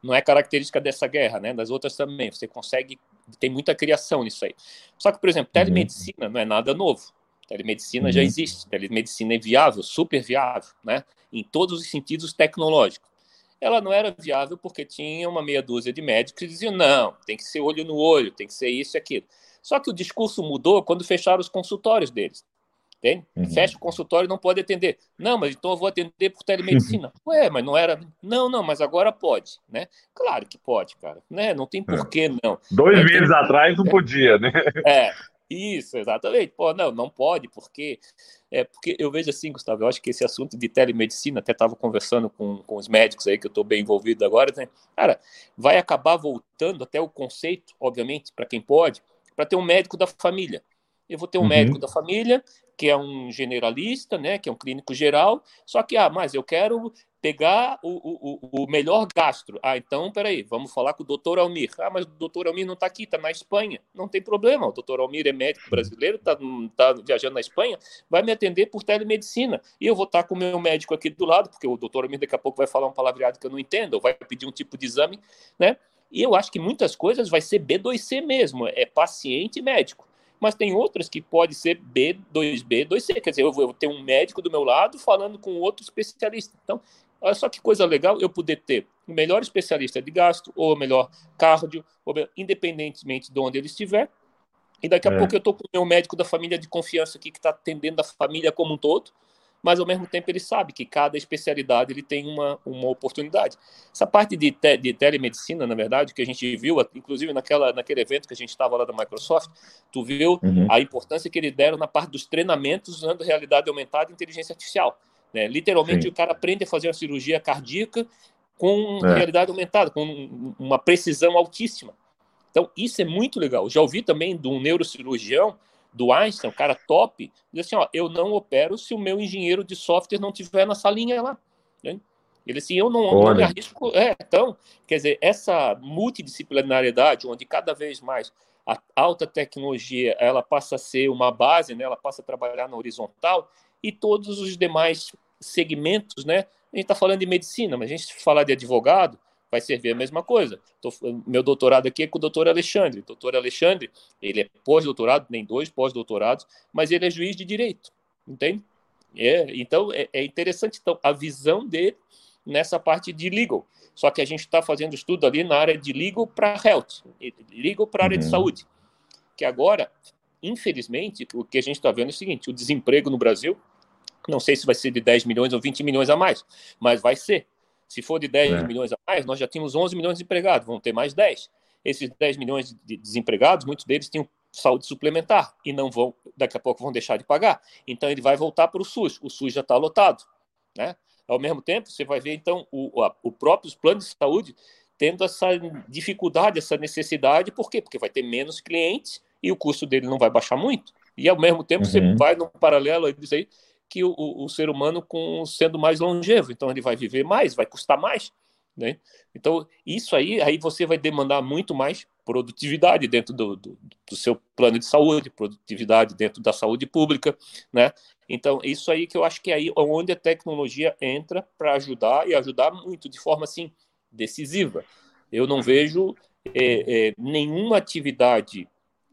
S1: não é característica dessa guerra, né? Das outras também. Você consegue, tem muita criação nisso aí. Só que, por exemplo, uhum. telemedicina uhum. não é nada novo. Telemedicina uhum. já existe. Telemedicina é viável, super viável, né? Em todos os sentidos tecnológicos. Ela não era viável porque tinha uma meia dúzia de médicos que diziam: não, tem que ser olho no olho, tem que ser isso e aquilo. Só que o discurso mudou quando fecharam os consultórios deles. Entende? Uhum. Fecha o consultório e não pode atender. Não, mas então eu vou atender por telemedicina. Uhum. Ué, mas não era. Não, não, mas agora pode, né? Claro que pode, cara. Né? Não tem porquê, é. não.
S2: Dois é, meses tem... atrás não é. podia, né?
S1: É, isso, exatamente. Pô, não, não pode, porque. É porque eu vejo assim, Gustavo, eu acho que esse assunto de telemedicina, até estava conversando com, com os médicos aí, que eu estou bem envolvido agora, né? cara, vai acabar voltando até o conceito, obviamente, para quem pode, para ter um médico da família. Eu vou ter um uhum. médico da família que é um generalista, né, que é um clínico geral, só que, ah, mas eu quero pegar o, o, o melhor gastro. Ah, então, peraí, vamos falar com o doutor Almir. Ah, mas o doutor Almir não está aqui, está na Espanha. Não tem problema, o doutor Almir é médico brasileiro, está tá viajando na Espanha, vai me atender por telemedicina. E eu vou estar tá com o meu médico aqui do lado, porque o doutor Almir daqui a pouco vai falar um palavreado que eu não entendo, ou vai pedir um tipo de exame, né? E eu acho que muitas coisas vai ser B2C mesmo, é paciente médico mas tem outras que pode ser B2B, 2C, quer dizer, eu vou ter um médico do meu lado falando com outro especialista. Então, olha só que coisa legal eu poder ter o melhor especialista de gasto, ou o melhor cardio, ou, independentemente de onde ele estiver, e daqui a é. pouco eu estou com o meu médico da família de confiança aqui, que está atendendo a família como um todo, mas ao mesmo tempo ele sabe que cada especialidade ele tem uma, uma oportunidade. Essa parte de, te, de telemedicina, na verdade, que a gente viu, inclusive naquela, naquele evento que a gente estava lá da Microsoft, tu viu uhum. a importância que eles deram na parte dos treinamentos usando realidade aumentada e inteligência artificial. Né? Literalmente Sim. o cara aprende a fazer uma cirurgia cardíaca com é. realidade aumentada, com uma precisão altíssima. Então, isso é muito legal. Já ouvi também de um neurocirurgião do Einstein, um cara top, diz assim, ó, eu não opero se o meu engenheiro de software não tiver na salinha lá. Né? Ele assim, eu não, não me arrisco. É, então, quer dizer, essa multidisciplinariedade, onde cada vez mais a alta tecnologia ela passa a ser uma base, né? ela passa a trabalhar na horizontal, e todos os demais segmentos, né? A gente está falando de medicina, mas a gente falar de advogado, vai servir a mesma coisa. Tô, meu doutorado aqui é com o doutor Alexandre. O doutor Alexandre, ele é pós-doutorado, nem dois pós-doutorados, mas ele é juiz de direito, entende? É, então, é, é interessante então, a visão dele nessa parte de legal. Só que a gente está fazendo estudo ali na área de legal para health, legal para a área uhum. de saúde. Que agora, infelizmente, o que a gente está vendo é o seguinte: o desemprego no Brasil, não sei se vai ser de 10 milhões ou 20 milhões a mais, mas vai ser. Se for de 10 é. milhões a mais, nós já tínhamos 11 milhões de empregados, vão ter mais 10. Esses 10 milhões de desempregados, muitos deles tinham saúde suplementar e não vão, daqui a pouco vão deixar de pagar. Então ele vai voltar para o SUS. O SUS já está lotado, né? Ao mesmo tempo, você vai ver então o, a, o próprio plano de saúde tendo essa dificuldade, essa necessidade, por quê? Porque vai ter menos clientes e o custo dele não vai baixar muito. E ao mesmo tempo uhum. você vai no paralelo e diz aí que o, o, ser humano com sendo mais longevo, então ele vai viver mais, vai custar mais, né? Então isso aí, aí você vai demandar muito mais produtividade dentro do, do, do, seu plano de saúde, produtividade dentro da saúde pública, né? Então isso aí que eu acho que é aí onde a tecnologia entra para ajudar e ajudar muito de forma assim decisiva. Eu não vejo é, é, nenhuma atividade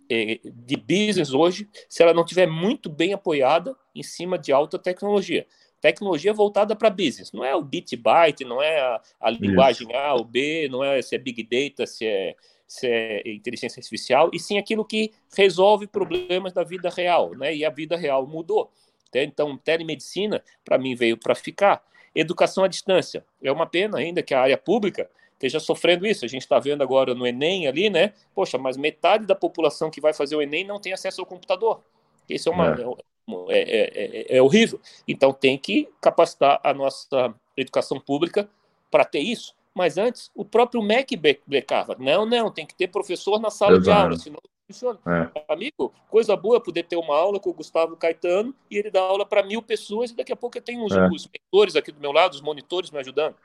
S1: de business hoje se ela não tiver muito bem apoiada em cima de alta tecnologia. Tecnologia voltada para business. Não é o bit byte, não é a, a linguagem Isso. A ou B, não é se é big data, se é, se é inteligência artificial, e sim aquilo que resolve problemas da vida real, né? E a vida real mudou. Então, telemedicina, para mim, veio para ficar. Educação à distância. É uma pena ainda que a área pública esteja sofrendo isso. A gente está vendo agora no Enem ali, né? Poxa, mas metade da população que vai fazer o Enem não tem acesso ao computador. Isso é, uma, é. É, é, é, é horrível. Então tem que capacitar a nossa educação pública para ter isso. Mas antes, o próprio MEC becava. Não, não, tem que ter professor na sala Exato. de aula, senão não funciona. É. Amigo, coisa boa poder ter uma aula com o Gustavo Caetano e ele dá aula para mil pessoas e daqui a pouco eu tenho os, é. os mentores aqui do meu lado, os monitores me ajudando.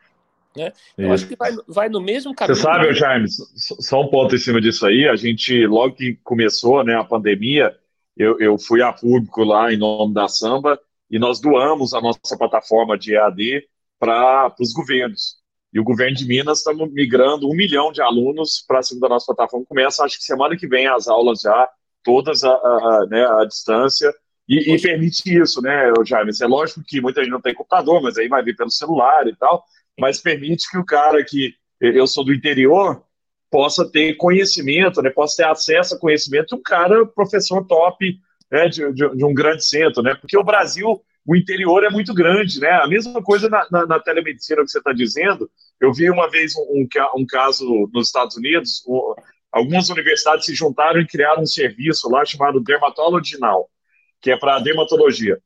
S1: Né? Eu acho que vai, vai no mesmo caminho.
S2: Você sabe, Jaime, só um ponto em cima disso aí. A gente, logo que começou né, a pandemia, eu, eu fui a público lá em nome da Samba e nós doamos a nossa plataforma de EAD para os governos. E o governo de Minas está migrando um milhão de alunos para cima da nossa plataforma. Começa, acho que semana que vem, as aulas já, todas a, a, né, à distância. E, e, permite isso, né, Jaime? É lógico que muita gente não tem computador, mas aí vai vir pelo celular e tal mas permite que o cara que eu sou do interior possa ter conhecimento, né, possa ter acesso a conhecimento um cara, professor top né, de, de, de um grande centro, né, porque o Brasil, o interior é muito grande, né, a mesma coisa na, na, na telemedicina que você está dizendo, eu vi uma vez um, um, um caso nos Estados Unidos, um, algumas universidades se juntaram e criaram um serviço lá chamado Dermatology Now, que é para dermatologia.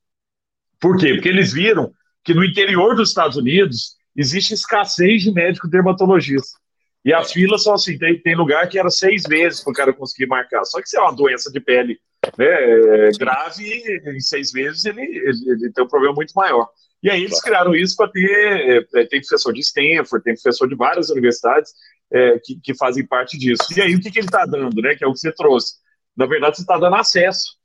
S2: Por quê? Porque eles viram que no interior dos Estados Unidos existe escassez de médico dermatologista. E as filas são assim, tem, tem lugar que era seis meses para o cara conseguir marcar. Só que se é uma doença de pele né, é, grave, em seis meses ele, ele, ele, tem um problema muito maior. E aí eles criaram isso para ter. É, tem professor de Stanford, tem professor de várias universidades é, que, que, fazem parte disso. E aí o que, que ele está dando, né? Que é o que você trouxe. Na verdade, você está dando acesso.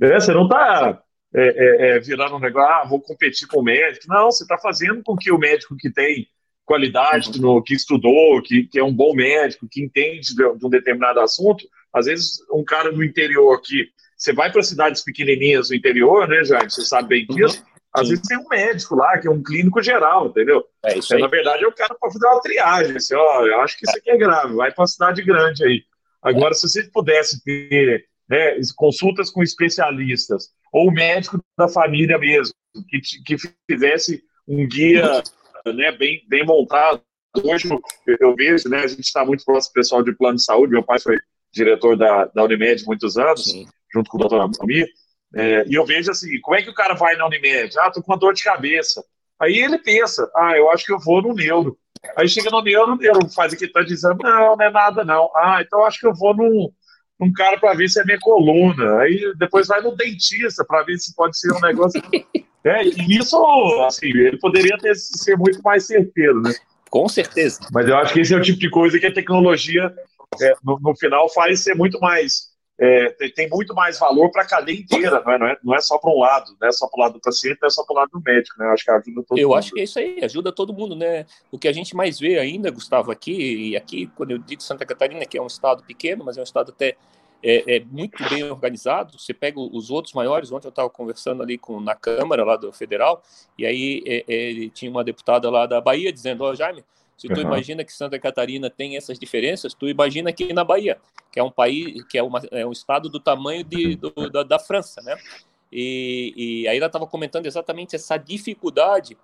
S2: Né? Você não está é, é, é, virando um negócio, ah, vou competir com o médico. Não, você está fazendo com que o médico que tem qualidade, no, que estudou, que, que é um bom médico, que entende de, de, um determinado assunto, às vezes um cara no interior que você vai para cidades pequenininhas no interior, né, Jaime? Você sabe bem disso. Uhum. Às Sim. vezes tem um médico lá, que é um clínico geral, entendeu? É isso aí. Na verdade, é o cara para fazer uma triagem. Assim, ó, eu acho que isso aqui é grave, vai para uma cidade grande aí. Agora, se você pudesse ter né, consultas com especialistas, ou médico da família mesmo, que, que fizesse um guia né, bem, bem montado. Hoje eu vejo, né, a gente está muito próximo do pessoal de plano de saúde, meu pai foi diretor da, da Unimed muitos anos, Sim. junto com o doutor Amir, é, e eu vejo assim, como é que o cara vai na Unimed? Ah, tô com uma dor de cabeça. Aí ele pensa, ah, eu acho que eu vou no neuro. Aí chega no neuro, o neuro faz aqui, tá dizendo, não, não é nada não. Ah, então eu acho que eu vou num, um cara para ver se é minha coluna. Aí depois vai no dentista para ver se pode ser um negócio. é, e isso, assim, ele poderia ter, ser muito mais certeiro, né?
S1: Com certeza.
S2: Mas eu acho que esse é o tipo de coisa que a tecnologia, é, no, no, final, faz ser muito mais é, tem, tem, muito mais valor para a cadeia inteira, não é, não é, não é só para um lado, não é só para o lado do paciente, não é só para o lado do médico, né? Eu acho que ajuda todo
S1: Eu
S2: mundo.
S1: acho que é isso aí, ajuda todo mundo, né? O que a gente mais vê ainda, Gustavo, aqui, e aqui, quando eu digo Santa Catarina, que é um estado pequeno, mas é um estado até é, é, muito bem organizado. Você pega os outros maiores. Ontem eu estava conversando ali com na Câmara lá do Federal e aí é, é tinha uma deputada lá da Bahia dizendo: "Ó, oh, Jaime, se tu uhum. imagina que Santa Catarina tem essas diferenças, tu imagina aqui na Bahia, que é um país, que é, uma, é um estado do tamanho de, do, da, da, França, né? E, e aí ela estava comentando exatamente essa dificuldade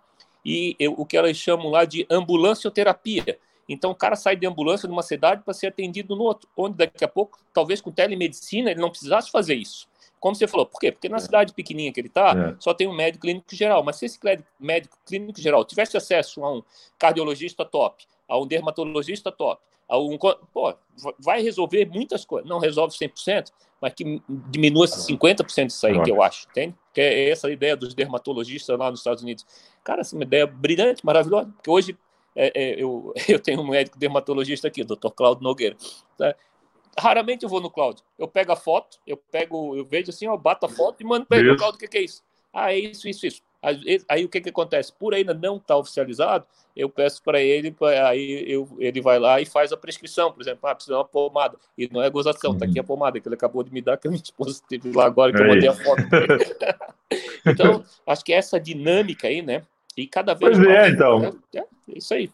S1: e eu, o que elas chamam lá de ambulancioterapia. Então o cara sai de ambulância numa cidade para ser atendido no outro, onde daqui a pouco, talvez com telemedicina, ele não precisasse fazer isso. Como você falou, por quê? Porque na é. cidade pequenininha que ele está, é. só tem um médico clínico geral. Mas se esse médico clínico geral tivesse acesso a um cardiologista top, a um dermatologista top, a um, pô, vai resolver muitas coisas. Não resolve 100%, mas que diminua 50% disso aí, que eu acho, entende? Que é essa ideia dos dermatologistas lá nos Estados Unidos. Cara, essa é uma ideia brilhante, maravilhosa, porque hoje é, é, eu, eu tenho um médico dermatologista aqui, o Dr. Claudio Nogueira. Tá? Raramente eu vou no Cláudio. Eu pego a foto, eu pego, eu vejo assim, eu bato a foto e mando para ele, Cláudio, o que, que é isso? Ah, é isso, isso, isso. Aí o que, que acontece? Por ainda não estar tá oficializado, eu peço para ele, aí eu, ele vai lá e faz a prescrição, por exemplo, ah, precisa de uma pomada, e não é gozação, uhum. tá aqui a pomada que ele acabou de me dar, que a minha esposa teve lá agora, que eu mandei a foto. então, acho que essa dinâmica aí, né, e cada vez
S2: pois é, mais... É, então.
S1: É, é, isso aí.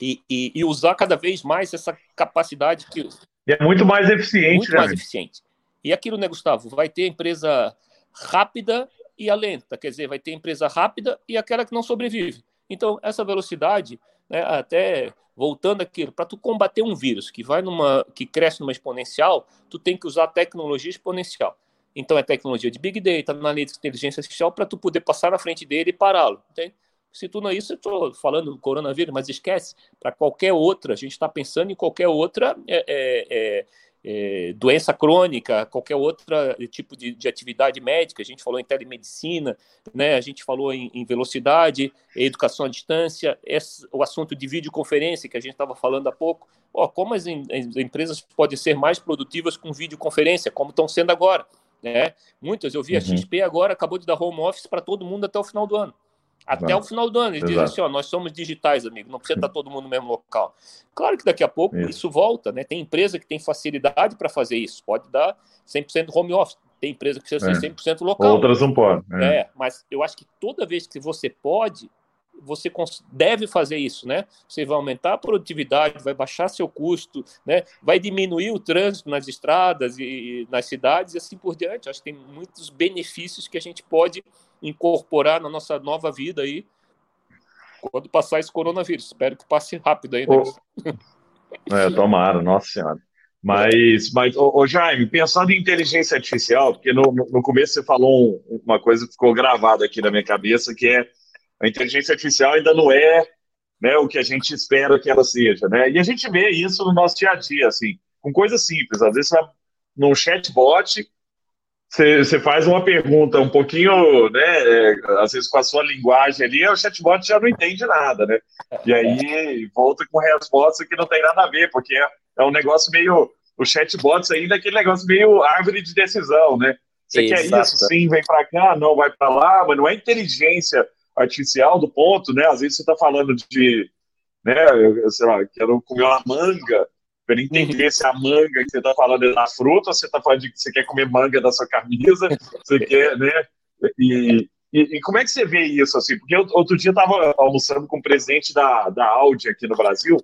S1: E, e, e, usar cada vez mais essa capacidade que...
S2: E é muito mais eficiente,
S1: Muito
S2: né?
S1: mais eficiente. E aquilo, né, Gustavo, vai ter empresa rápida e a lenta, quer dizer, vai ter empresa rápida e aquela que não sobrevive. Então, essa velocidade, né, até voltando aqui, para tu combater um vírus que vai numa que cresce numa exponencial, tu tem que usar tecnologia exponencial. Então é tecnologia de big data, analytics, inteligência artificial para tu poder passar na frente dele e pará-lo. Se é isso, eu estou falando do coronavírus, mas esquece, para qualquer outra, a gente está pensando em qualquer outra é, é, é, é, doença crônica, qualquer outro tipo de, de, atividade médica, a gente falou em telemedicina, né, a gente falou em, em velocidade, educação à distância, esse, o assunto de videoconferência que a gente estava falando há pouco, ó, como as, as, empresas podem ser mais produtivas com videoconferência, como estão sendo agora. Né? Muitas, eu vi uhum. a XP agora, acabou de dar home office para todo mundo até o final do ano. Até Exato. o final do ano. Eles Exato. dizem assim: ó, nós somos digitais, amigo, não precisa estar todo mundo no mesmo local. Claro que daqui a pouco isso, isso volta, né? Tem empresa que tem facilidade para fazer isso, pode dar 100% home office. Tem empresa que precisa ser 100% é. local.
S2: Outras não podem.
S1: É. é, mas eu acho que toda vez que você pode, você deve fazer isso, né? Você vai aumentar a produtividade, vai baixar seu custo, né? Vai diminuir o trânsito nas estradas e nas cidades e assim por diante. Acho que tem muitos benefícios que a gente pode incorporar na nossa nova vida aí quando passar esse coronavírus. Espero que passe rápido aí. Né?
S2: É, tomara, nossa senhora. Mas, mas ô, Jaime, pensando em inteligência artificial, porque no, no começo você falou um, uma coisa que ficou gravada aqui na minha cabeça, que é a inteligência artificial ainda não é né, o que a gente espera que ela seja, né? E a gente vê isso no nosso dia a dia, assim, com coisas simples. Às vezes num chatbot você faz uma pergunta um pouquinho, né, é, às vezes com a sua linguagem ali, o chatbot já não entende nada, né? E aí volta com resposta que não tem nada a ver, porque é, é um negócio meio. O chatbot ainda é aquele negócio meio árvore de decisão, né? Você quer isso, sim, vem para cá, não vai para lá, mas não é inteligência artificial do ponto, né? Às vezes você está falando de, né, sei lá, quero comer uma manga, para entender uhum. se a manga que você está falando é da fruta, ou você está falando de que você quer comer manga da sua camisa, você quer, né? E, e, e, como é que você vê isso, assim? Porque eu, outro dia eu estava almoçando com o presidente da, da Audi aqui no Brasil,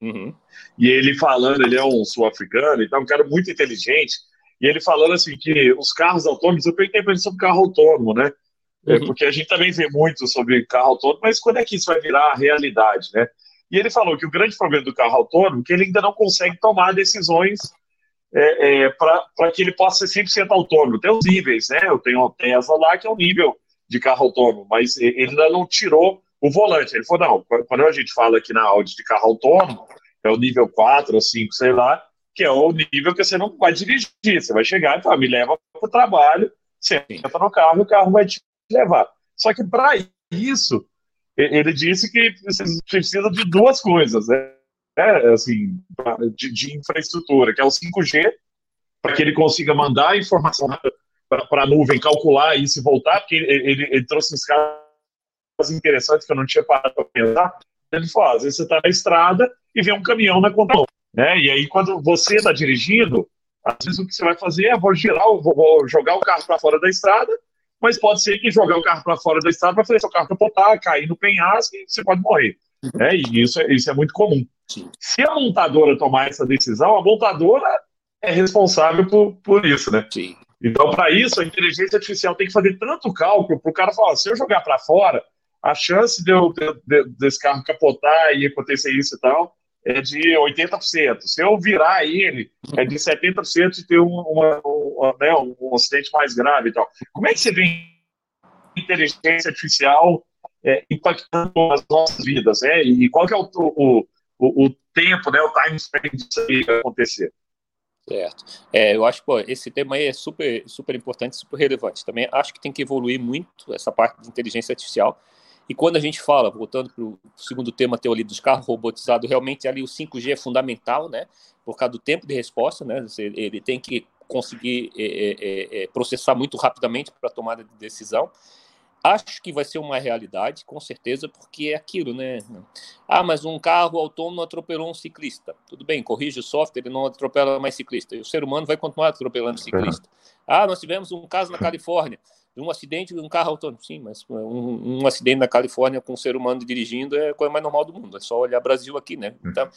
S2: uhum. e ele falando, ele é um sul-africano e tal, um cara muito inteligente, e ele falando assim que os carros autônomos, eu perguntei para ele sobre carro autônomo, né? É, uhum. Porque a gente também vê muito sobre carro autônomo, mas quando é que isso vai virar realidade, né? E ele falou que o grande problema do carro autônomo é que ele ainda não consegue tomar decisões é, é, para que ele possa ser 100% autônomo. Tem os níveis, né? Eu tenho o Tesla lá, que é o nível de carro autônomo, mas ele ainda não tirou o volante. Ele falou: não, quando a gente fala aqui na Audi de carro autônomo, é o nível 4 ou 5, sei lá, que é o nível que você não vai dirigir. Você vai chegar e falar: me leva para o trabalho, você entra no carro e o carro vai te levar. Só que para isso, ele disse que precisa de duas coisas, né? É, assim, de, de, infraestrutura, que é o 5G, para que ele consiga mandar a informação para a nuvem, calcular isso e voltar, porque ele, ele, ele trouxe uns casos interessantes que eu não tinha parado para pensar. Ele falou: às vezes você está na estrada e vê um caminhão na contramão, né? E aí, quando você está dirigindo, às vezes o que você vai fazer é vou girar, vou, vou jogar o carro para fora da estrada mas pode ser que jogar o carro para fora da estrada vai fazer seu carro capotar, cair no penhasco e você pode morrer. É, e isso é, isso é muito comum. Se a montadora tomar essa decisão, a montadora é responsável por, por isso, né? Sim. Então, para isso, a inteligência artificial tem que fazer tanto cálculo para o cara falar: se eu jogar para fora, a chance de eu, de, de, desse carro capotar e acontecer isso e tal é de 80%. Se eu virar ele, é de 70% de ter um, uma, uma, né, um acidente mais grave e tal. Como é que você vê inteligência artificial é, impactando as nossas vidas, né? E qual que é o, o, o, o tempo, né, o time frame disso aí acontecer?
S1: Certo. É, eu acho que esse tema aí é super, super importante, super relevante. Também acho que tem que evoluir muito essa parte de inteligência artificial. E quando a gente fala, voltando para o segundo tema teu ali dos carros robotizados, realmente ali o 5G é fundamental, né? Por causa do tempo de resposta, né? Ele tem que conseguir é, é, é, processar muito rapidamente para tomada de decisão. Acho que vai ser uma realidade, com certeza, porque é aquilo, né? Ah, mas um carro autônomo atropelou um ciclista. Tudo bem, corrige o software, ele não atropela mais ciclista. E o ser humano vai continuar atropelando ciclista. Ah, nós tivemos um caso na Califórnia de um acidente de um carro autônomo. Sim, mas um, um, acidente na Califórnia com um ser humano dirigindo é a coisa mais normal do mundo. É só olhar Brasil aqui, né? Então,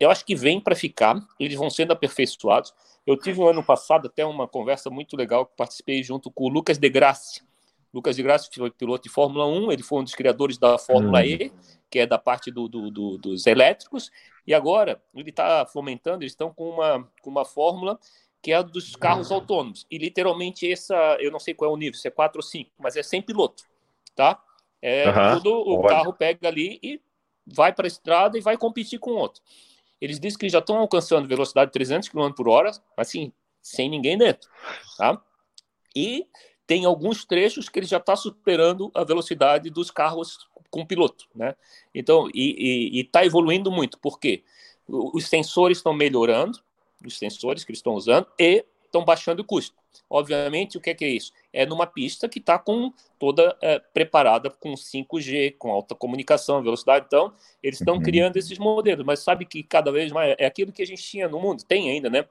S1: eu acho que vem para ficar, eles vão sendo aperfeiçoados. Eu tive no ano passado até uma conversa muito legal que participei junto com o Lucas de Grassi, Lucas de Graça foi piloto de Fórmula 1, ele foi um dos criadores da Fórmula hum. E, que é da parte do, do, do, dos elétricos, e agora ele está fomentando, eles estão com uma, com uma fórmula que é a dos carros autônomos. E literalmente essa, eu não sei qual é o nível, se é 4 ou 5, mas é sem piloto, tá? É, uhum. tudo, o Olha. carro pega ali e vai para a estrada e vai competir com outro. Eles dizem que já estão alcançando velocidade de 300 km por hora, assim, sem ninguém dentro, tá? E tem alguns trechos que ele já está superando a velocidade dos carros com piloto, né? Então, e está evoluindo muito, porque os sensores estão melhorando, os sensores que eles estão usando, e estão baixando o custo. Obviamente, o que é, que é isso? É numa pista que está com toda é, preparada com 5G, com alta comunicação, velocidade. Então, eles estão uhum. criando esses modelos, mas sabe que cada vez mais é aquilo que a gente tinha no mundo, tem ainda, né?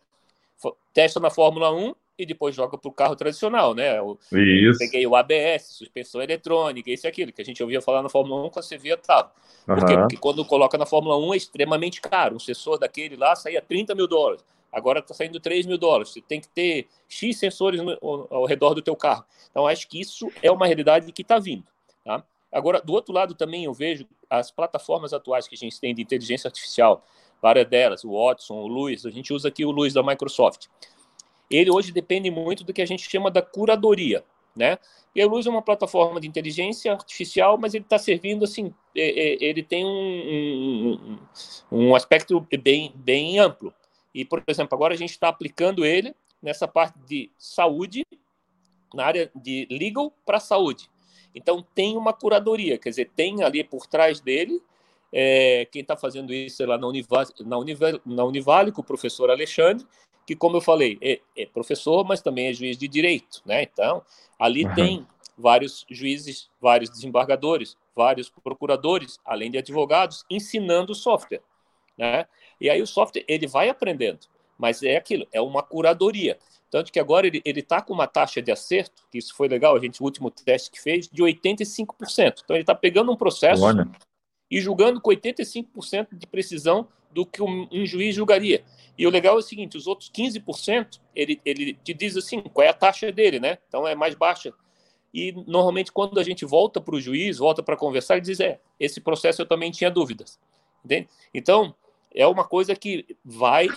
S1: Testa na Fórmula 1, e depois joga para o carro tradicional, né? Eu,
S2: Isso.
S1: peguei o ABS, suspensão eletrônica, isso e aquilo, que a gente ouvia falar na Fórmula 1 quando você via tal. Por uhum. Porque quando coloca na Fórmula 1 é extremamente caro. Um sensor daquele lá saía 30 mil dólares. Agora está saindo 3 mil dólares. Você tem que ter X sensores no, ao, ao, redor do teu carro. Então, acho que isso é uma realidade que está vindo. Tá? Agora, do outro lado também eu vejo as plataformas atuais que a gente tem de inteligência artificial, várias delas, o Watson, o Luiz, a gente usa aqui o Luiz da Microsoft ele hoje depende muito do que a gente chama da curadoria, né? E a Luz é uma plataforma de inteligência artificial, mas ele está servindo assim, é, é, ele tem um, um, um, aspecto bem, bem amplo. E, por exemplo, agora a gente está aplicando ele nessa parte de saúde, na área de legal para saúde. Então, tem uma curadoria, quer dizer, tem ali por trás dele é, quem está fazendo isso é lá na, Unival, na, Unival, na Univale, com o professor Alexandre, que, como eu falei, é, é, professor, mas também é juiz de direito, né? Então, ali uhum. tem vários juízes, vários desembargadores, vários procuradores, além de advogados, ensinando o software, né? E aí o software, ele vai aprendendo, mas é aquilo, é uma curadoria. Tanto que agora ele está com uma taxa de acerto, que isso foi legal, a gente, o último teste que fez, de 85%. Então ele está pegando um processo Olha. e julgando com 85% de precisão do que um, um juiz julgaria. E o legal é o seguinte: os outros 15%, ele, ele te diz assim, qual é a taxa dele, né? Então é mais baixa. E normalmente, quando a gente volta para o juiz, volta para conversar, ele diz: é, esse processo eu também tinha dúvidas. Entende? Então, é uma coisa que vai,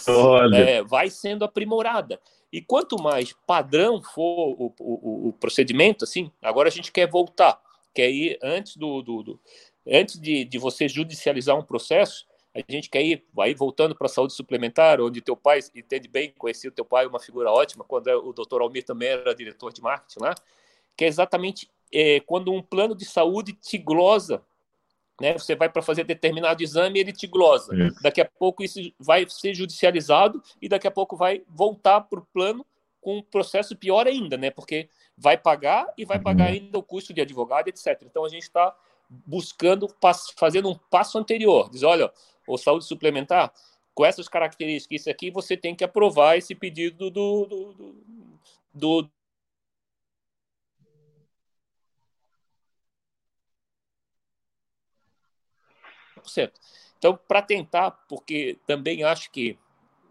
S1: é, vai sendo aprimorada. E quanto mais padrão for o, o, o, procedimento, assim, agora a gente quer voltar, quer ir antes do, do, do antes de, de você judicializar um processo, a gente quer ir, aí voltando para a saúde suplementar, onde teu pai entende bem, conheci o teu pai, uma figura ótima, quando é o doutor Almir também era diretor de marketing lá, que é exatamente é, quando um plano de saúde te glosa, né? Você vai para fazer determinado exame ele te glosa. Isso. Daqui a pouco isso vai ser judicializado e daqui a pouco vai voltar para o plano com um processo pior ainda, né? Porque vai pagar e vai pagar uhum. ainda o custo de advogado, etc. Então a gente está buscando, fazendo um passo anterior. Diz, olha, ou saúde suplementar, com essas características, isso aqui, você tem que aprovar esse pedido do, do, do, do Então, para tentar, porque também acho que,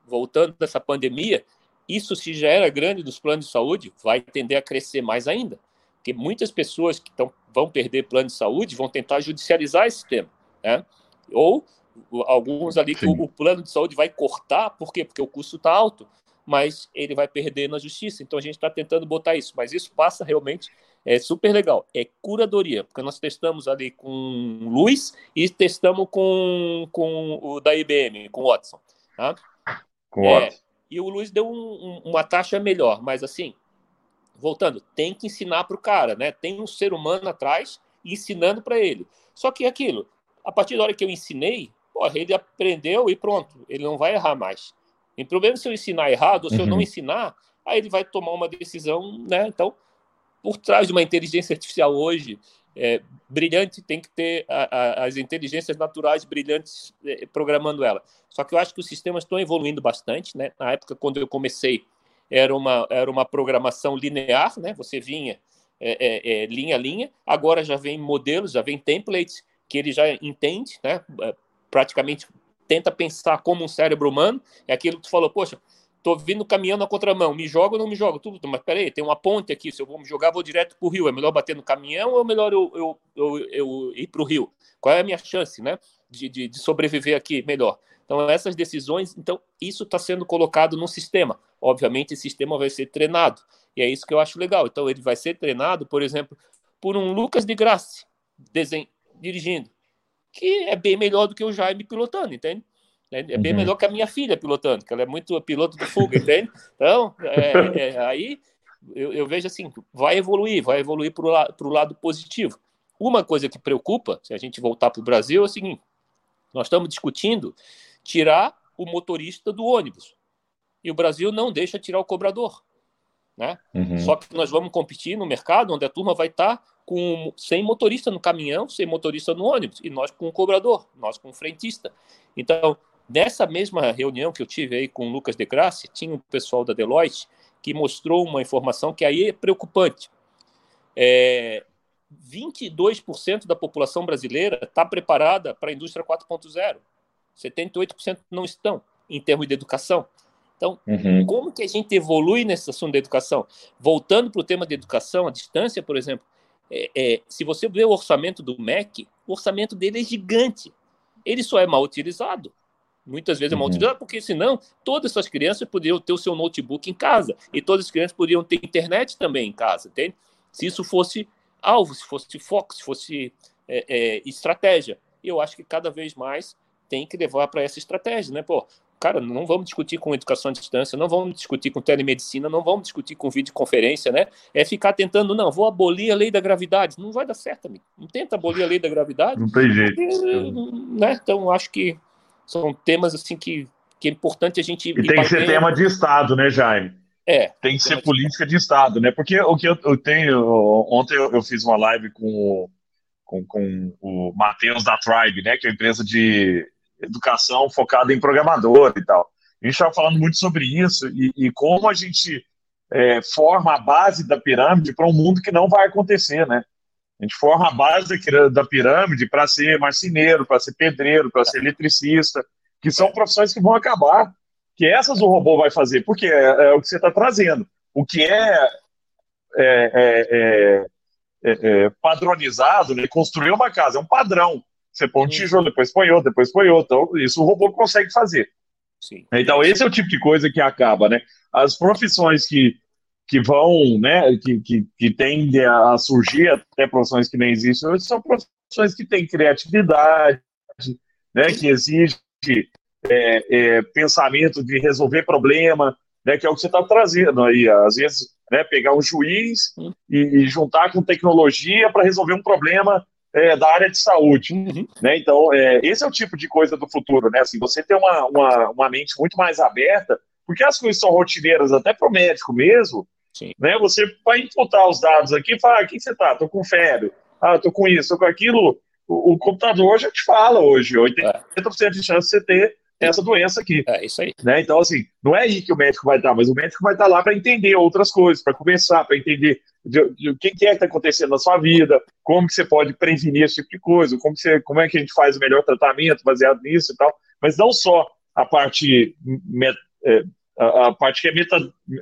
S1: voltando dessa pandemia, isso se já era grande dos planos de saúde, vai tender a crescer mais ainda. Porque muitas pessoas que tão, vão perder plano de saúde vão tentar judicializar esse tema. Né? Ou alguns ali que o, o, plano de saúde vai cortar, por quê? Porque o custo está alto, mas ele vai perder na justiça. Então a gente está tentando botar isso, mas isso passa realmente, é super legal. É curadoria, porque nós testamos ali com Luiz e testamos com, com o da IBM, com o Watson. Tá?
S2: Com é, Watson.
S1: E o Luiz deu um, um, uma taxa melhor, mas assim, voltando, tem que ensinar para o cara, né? Tem um ser humano atrás ensinando para ele. Só que aquilo, a partir da hora que eu ensinei, porra, ele aprendeu e pronto, ele não vai errar mais. O problema é se eu ensinar errado, ou se uhum. eu não uhum. ensinar, aí ele vai tomar uma decisão, né? Então, por trás de uma inteligência artificial hoje é, brilhante tem que ter a, a, as inteligências naturais brilhantes é, programando ela. Só que eu acho que os sistemas estão evoluindo bastante, né? Na época quando eu comecei era uma era uma programação linear, né? Você vinha é, é, é linha a linha. Agora já vem modelos, já vem templates que ele já entende, né? Praticamente tenta pensar como um cérebro humano. É aquilo que tu falou, poxa, tô vindo caminhando na contramão, me joga ou não me joga? Tudo, mas peraí, tem uma ponte aqui, se eu vou me jogar, vou direto para o rio. É melhor bater no caminhão ou é melhor eu, eu, eu, eu ir para o rio? Qual é a minha chance, né? De, de, de, sobreviver aqui melhor. Então, essas decisões, então, isso está sendo colocado no sistema. Obviamente, esse sistema vai ser treinado. E é isso que eu acho legal. Então, ele vai ser treinado, por exemplo, por um Lucas de Graça dirigindo, que é bem melhor do que o Jaime pilotando, entende? É, é bem uhum. melhor que a minha filha pilotando, que ela é muito piloto de fuga, entende? Então, é, é, aí eu, eu, vejo assim, vai evoluir, vai evoluir para o la lado positivo. Uma coisa que preocupa, se a gente voltar para o Brasil, é o seguinte: nós estamos discutindo tirar o motorista do ônibus. E o Brasil não deixa tirar o cobrador. Né? Uhum. Só que nós vamos competir no mercado onde a turma vai estar tá com sem motorista no caminhão, sem motorista no ônibus, e nós com o cobrador, nós com o frentista. Então, Nessa mesma reunião que eu tive aí com o Lucas de Graça, tinha um pessoal da Deloitte que mostrou uma informação que aí é preocupante. É, 22% da população brasileira está preparada para a indústria 4.0. 78% não estão em termos de educação. Então, uhum. como que a gente evolui nesse assunto da educação? Voltando para o tema de educação, a distância, por exemplo, é, é, se você vê o orçamento do MEC, o orçamento dele é gigante. Ele só é mal utilizado. Muitas vezes é mal utilizado, porque senão todas essas crianças poderiam ter o seu notebook em casa e todas as crianças poderiam ter internet também em casa, entende? Se isso fosse alvo, se fosse foco, se fosse é, é, estratégia. Eu acho que cada vez mais tem que levar para essa estratégia, né? Pô, cara, não vamos discutir com educação à distância, não vamos discutir com telemedicina, não vamos discutir com videoconferência, né? É ficar tentando, não, vou abolir a lei da gravidade. Não vai dar certo, amigo. Não tenta abolir a lei da gravidade.
S2: Não tem jeito.
S1: Porque, né? Então, acho que são temas assim que, que é importante a gente.
S2: E tem que ser tema de Estado, né, Jaime?
S1: É.
S2: Tem que ser política de... Estado, né? Porque o que eu, eu tenho. Ontem eu, eu, fiz uma live com o, com, com o Matheus da Tribe, né? Que é uma empresa de educação focada em programador e tal. A gente estava falando muito sobre isso e, e como a gente é, forma a base da pirâmide para um mundo que não vai acontecer, né? A gente forma a base da pirâmide para ser marceneiro, para ser pedreiro, para ser eletricista, que são profissões que vão acabar, que essas o robô vai fazer, porque é, é o que você está trazendo. O que é, é, é, é, é padronizado, né? construir uma casa é um padrão. Você põe um tijolo, depois põe outro, depois põe outro. Então, isso o robô consegue fazer. Sim. Então, esse é o tipo de coisa que acaba, né? As profissões que que vão, né, que, que, que tendem a surgir até profissões que nem existem hoje, são profissões que têm criatividade, né, que exige é, é, pensamento de resolver problema, né, que é o que você está trazendo aí, às vezes, né, pegar um juiz e, e juntar com tecnologia para resolver um problema é, da área de saúde, uhum. né? Então, é, esse é o tipo de coisa do futuro, né? Assim, você ter uma, uma, uma mente muito mais aberta, porque as coisas são rotineiras até para o médico mesmo, Sim. Né? Você vai imputar os dados aqui e falar, ah, quem você tá? Tô com febre, ah, tô com isso, tô com aquilo. O, o computador já te fala hoje, 80% é. de chance de você ter essa doença aqui.
S1: É isso aí.
S2: Né? Então, assim, não é aí que o médico vai estar, mas o médico vai estar lá para entender outras coisas, para conversar, para entender de, de, o que, que é que está acontecendo na sua vida, como que você pode prevenir esse tipo de coisa, como, você, como é que a gente faz o melhor tratamento baseado nisso e tal. Mas não só a parte é, a, a parte que é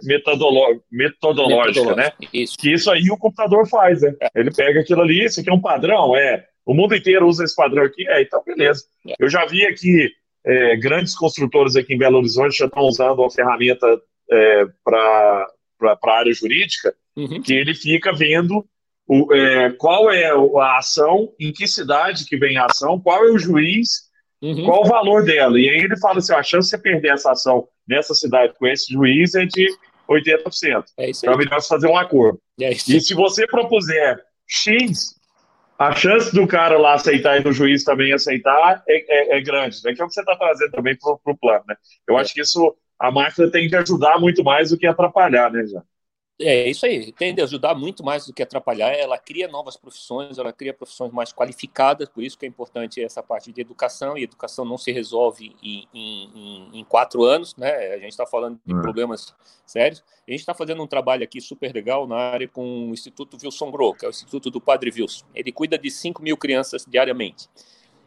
S2: metodológica, metodológica, né? Isso. Que isso aí o computador faz, né? É. Ele pega aquilo ali, isso aqui é um padrão, é. O mundo inteiro usa esse padrão aqui, é, então beleza. É. Eu já vi aqui é, grandes construtores aqui em Belo Horizonte já estão usando uma ferramenta é, para a área jurídica, uhum. que ele fica vendo o, é, qual é a ação, em que cidade que vem a ação, qual é o juiz, uhum. qual o valor dela. E aí ele fala assim: a chance de você perder essa ação nessa cidade com esse juiz é de 80%. É isso aí. Então é melhor fazer um acordo. É e se você propuser X, a chance do cara lá aceitar e do juiz também aceitar é, é, é grande. Né? Que é o que você está trazendo também para o plano. Né? Eu acho que isso a máquina tem que ajudar muito mais do que atrapalhar, né, já?
S1: É isso aí, tende a ajudar muito mais do que atrapalhar. Ela cria novas profissões, ela cria profissões mais qualificadas, por isso que é importante essa parte de educação, e educação não se resolve em, em, em quatro anos, né? A gente está falando de hum. problemas sérios. A gente está fazendo um trabalho aqui super legal na área com o Instituto Wilson Groh, que é o Instituto do Padre Wilson. Ele cuida de 5 mil crianças diariamente.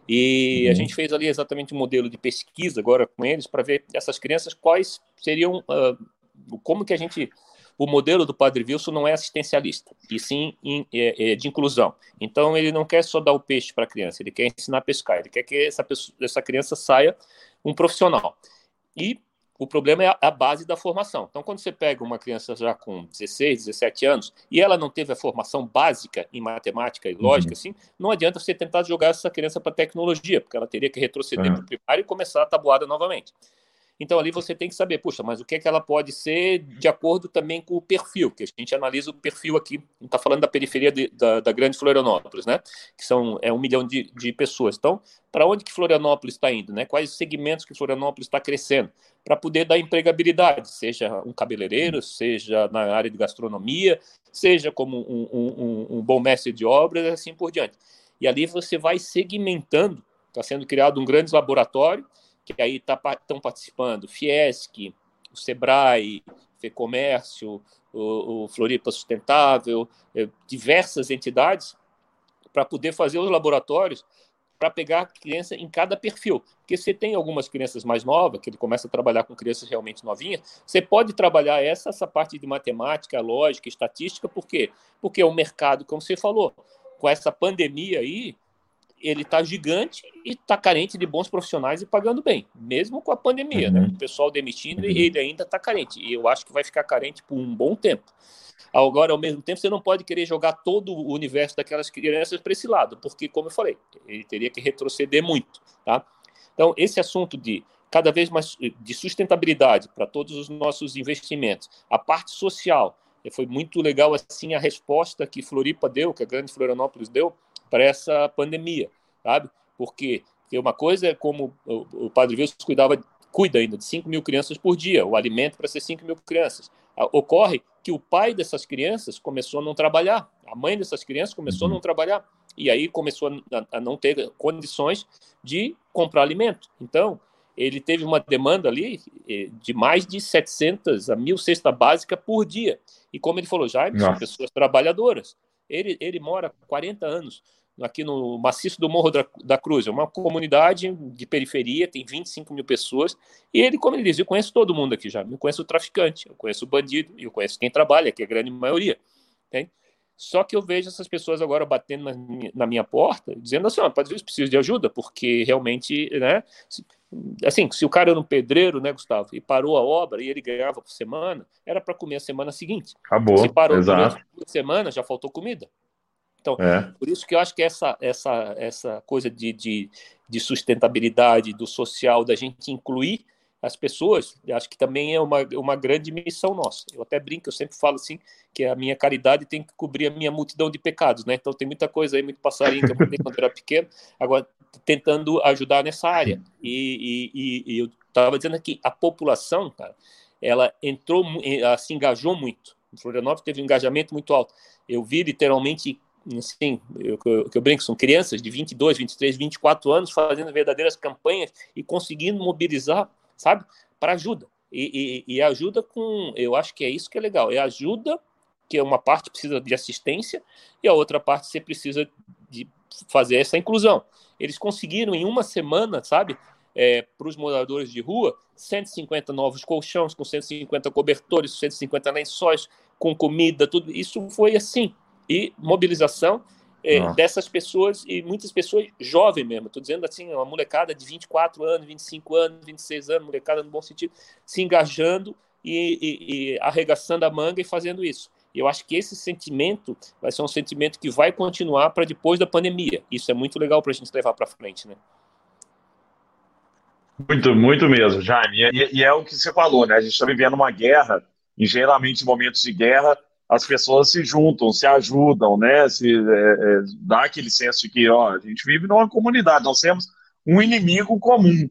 S1: E uhum. a gente fez ali exatamente um modelo de pesquisa agora com eles para ver essas crianças quais seriam, uh, como que a gente o modelo do Padre Wilson não é assistencialista, e sim in, é, é, de inclusão. Então, ele não quer só dar o peixe para a criança, ele quer ensinar a pescar, ele quer que essa, pessoa, essa criança saia um profissional. E o problema é a, base da formação. Então, quando você pega uma criança já com 16, 17 anos e ela não teve a formação básica em matemática e lógica, uhum. assim, não adianta você tentar jogar essa criança para tecnologia, porque ela teria que retroceder uhum. para o primário e começar a tabuada novamente. Então ali você tem que saber, puxa, mas o que é que ela pode ser de acordo também com o perfil, que a gente analisa o perfil aqui, a gente está falando da periferia de, da, da, grande Florianópolis, né? Que são é um milhão de, de pessoas. Então, para onde que Florianópolis está indo, né? Quais segmentos que Florianópolis está crescendo, para poder dar empregabilidade, seja um cabeleireiro, seja na área de gastronomia, seja como um, um, um bom mestre de obras, assim por diante. E ali você vai segmentando, está sendo criado um grande laboratório que aí estão tá, participando Fiesc, o Sebrae, FEComércio, o, o Floripa Sustentável, é, diversas entidades, para poder fazer os laboratórios para pegar a criança em cada perfil. Porque você tem algumas crianças mais novas, que ele começa a trabalhar com crianças realmente novinhas, você pode trabalhar essa, essa parte de matemática, lógica, estatística, por quê? Porque um mercado, como você falou, com essa pandemia aí, ele está gigante e está carente de bons profissionais e pagando bem, mesmo com a pandemia, né? uhum. né? O pessoal demitindo uhum. e ele ainda está carente. E eu acho que vai ficar carente por um bom tempo. Agora, ao mesmo tempo, você não pode querer jogar todo o universo daquelas crianças para esse lado, porque, como eu falei, ele teria que retroceder muito, tá? Então, esse assunto de cada vez mais de sustentabilidade para todos os nossos investimentos, a parte social, foi muito legal assim a resposta que Floripa deu, que a Grande Florianópolis deu para essa pandemia, sabe? Porque, porque uma coisa é como o, o Padre Wilson cuidava, cuida ainda de 5 mil crianças por dia, o alimento para ser 5 mil crianças. Ocorre que o pai dessas crianças começou a não trabalhar, a mãe dessas crianças começou a não uhum. trabalhar, e aí começou a, a não ter condições de comprar alimento. Então, ele teve uma demanda ali eh, de mais de 700 a mil cesta básica por dia. E como ele falou, já são pessoas trabalhadoras. Ele, ele mora 40 anos aqui no maciço do Morro da, da Cruz, é uma comunidade de periferia, tem 25 mil pessoas, e ele, como ele diz, eu conheço todo mundo aqui já, eu conheço o traficante, eu conheço o bandido, eu conheço quem trabalha, que é a grande maioria, tem? Só que eu vejo essas pessoas agora batendo na minha, na minha porta, dizendo assim, pode vezes preciso de ajuda, porque realmente, né, assim, se o cara era um pedreiro, né, Gustavo, e parou a obra e ele ganhava por semana, era para comer a semana seguinte.
S2: Acabou,
S1: se parou
S2: exato.
S1: semana, já faltou comida. Então, é. por isso que eu acho que essa, essa, essa coisa de, de, de sustentabilidade, do social, da gente incluir as pessoas, acho que também é uma, uma grande missão nossa. Eu até brinco, eu sempre falo assim, que a minha caridade tem que cobrir a minha multidão de pecados, né? Então tem muita coisa aí, muito passarinho que eu aprendi quando era pequeno, agora tentando ajudar nessa área. E, e, e eu estava dizendo aqui, a população, cara, ela entrou, ela se engajou muito. Florianópolis teve um engajamento muito alto. Eu vi literalmente assim, eu, eu, eu brinco, são crianças de 22, 23, 24 anos fazendo verdadeiras campanhas e conseguindo mobilizar sabe? Para ajuda. E, e, e, ajuda com. Eu acho que é isso que é legal. É ajuda, que é uma parte precisa de assistência, e a outra parte você precisa de fazer essa inclusão. Eles conseguiram em uma semana, sabe? É, para os moradores de rua, 150 novos colchões, com 150 cobertores, 150 lençóis, com comida, tudo. Isso foi assim. E mobilização é, dessas pessoas, e muitas pessoas jovens mesmo, estou dizendo assim, uma molecada de 24 anos, 25 anos, 26 anos, molecada no bom sentido, se engajando e, e, e arregaçando a manga e fazendo isso. Eu acho que esse sentimento vai ser um sentimento que vai continuar para depois da pandemia. Isso é muito legal para a gente levar para frente, né?
S2: Muito, muito mesmo, Jaime. E, e, é o que você falou, né? A gente está vivendo uma guerra, e geralmente em momentos de guerra, as pessoas se juntam, se ajudam, né? Se, é, é, dá aquele senso de que ó, a gente vive numa comunidade, nós temos um inimigo comum.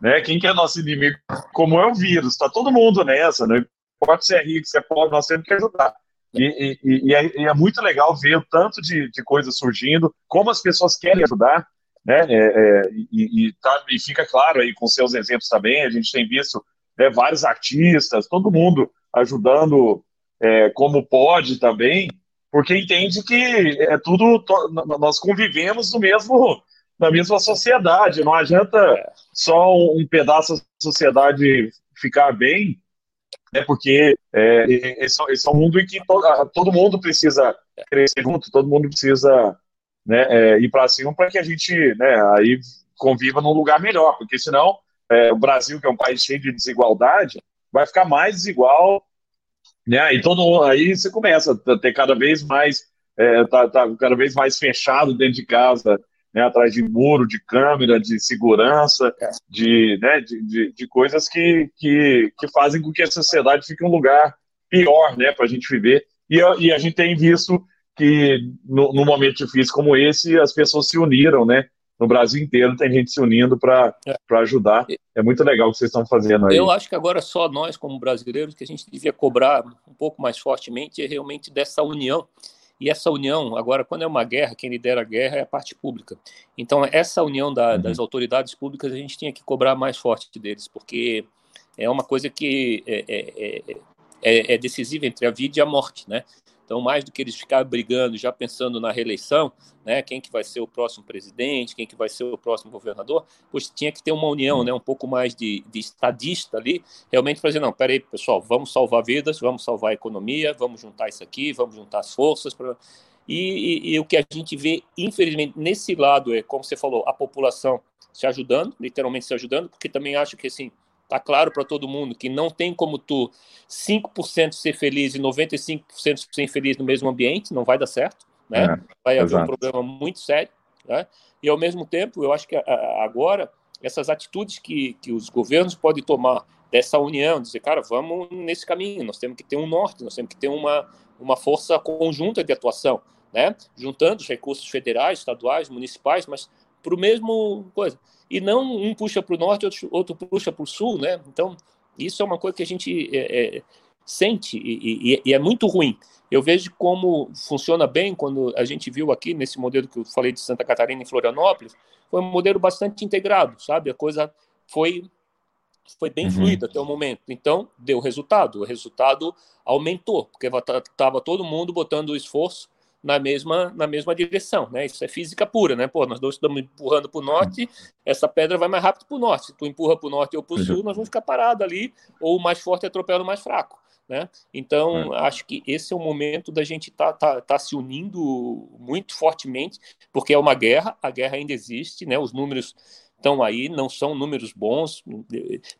S2: Né? Quem que é nosso inimigo comum é o vírus, está todo mundo nessa, né? pode ser rico, ser pobre, nós temos que ajudar. E, e, e, é, e, é, muito legal ver o tanto de, de coisas surgindo, como as pessoas querem ajudar, né? É, é, e, tá, e, fica claro aí com seus exemplos também, a gente tem visto né, vários artistas, todo mundo ajudando é, como pode também, porque entende que é tudo, nós convivemos no mesmo, na mesma sociedade, não adianta só um pedaço da sociedade ficar bem, né, porque é, esse, esse é um mundo em que todo, todo mundo precisa crescer junto, todo mundo precisa né, é, ir para cima para que a gente né, aí conviva num lugar melhor, porque senão é, o Brasil, que é um país cheio de desigualdade, vai ficar mais desigual, né, e todo aí você começa a ter cada vez mais, é, tá, tá cada vez mais fechado dentro de casa, né, atrás de muro, de câmera, de segurança, é. de, né, de, de, de, coisas que, que, que fazem com que a sociedade fique um lugar pior né, para a gente viver. E, e a gente tem visto que no, no, momento difícil como esse, as pessoas se uniram, né? No Brasil inteiro tem gente se unindo para é. ajudar. É muito legal o que vocês estão fazendo aí.
S1: Eu acho que agora só nós, como brasileiros, que a gente devia cobrar um pouco mais fortemente é realmente dessa união. E essa união, agora, quando é uma guerra, quem lidera a guerra é a parte pública. Então, essa união da, uhum. das autoridades públicas, a gente tinha que cobrar mais forte deles, porque é uma coisa que é, é, é, é, é decisiva entre a vida e a morte, né? Então, mais do que eles ficarem brigando, já pensando na reeleição, né, quem que vai ser o próximo presidente, quem que vai ser o próximo governador, pois tinha que ter uma união, né, um pouco mais de, de estadista ali, realmente fazer, não, peraí, pessoal, vamos salvar vidas, vamos salvar a economia, vamos juntar isso aqui, vamos juntar as forças para... E, e, e, o que a gente vê, infelizmente, nesse lado é, como você falou, a população se ajudando, literalmente se ajudando, porque também acho que, assim, Tá claro para todo mundo que não tem como tu 5% ser feliz e 95% ser infeliz no mesmo ambiente, não vai dar certo, né? É, vai haver exato. um problema muito sério, né? E ao mesmo tempo, eu acho que agora essas atitudes que, que os governos podem tomar dessa união, dizer, cara, vamos nesse caminho, nós temos que ter um norte, nós temos que ter uma, uma força conjunta de atuação, né? Juntando os recursos federais, estaduais, municipais, mas para o mesmo coisa e não um puxa para o norte, outro, outro puxa para o sul, né? Então, isso é uma coisa que a gente é, é, sente e, e, e, é muito ruim. Eu vejo como funciona bem quando a gente viu aqui nesse modelo que eu falei de Santa Catarina e Florianópolis, foi um modelo bastante integrado, sabe? A coisa foi foi bem uhum. fluida até o momento. Então, deu resultado. O resultado aumentou, porque estava todo mundo botando esforço na mesma, na mesma direção, né? Isso é física pura, né? Pô, nós dois estamos empurrando para o norte, essa pedra vai mais rápido para o norte. Se tu empurra para o norte ou para o sul, nós vamos ficar parados ali, ou o mais forte atropela o mais fraco, né? Então, é. acho que esse é o momento da gente estar tá, tá, tá se unindo muito fortemente, porque é uma guerra, a guerra ainda existe, né? Os números estão aí, não são números bons.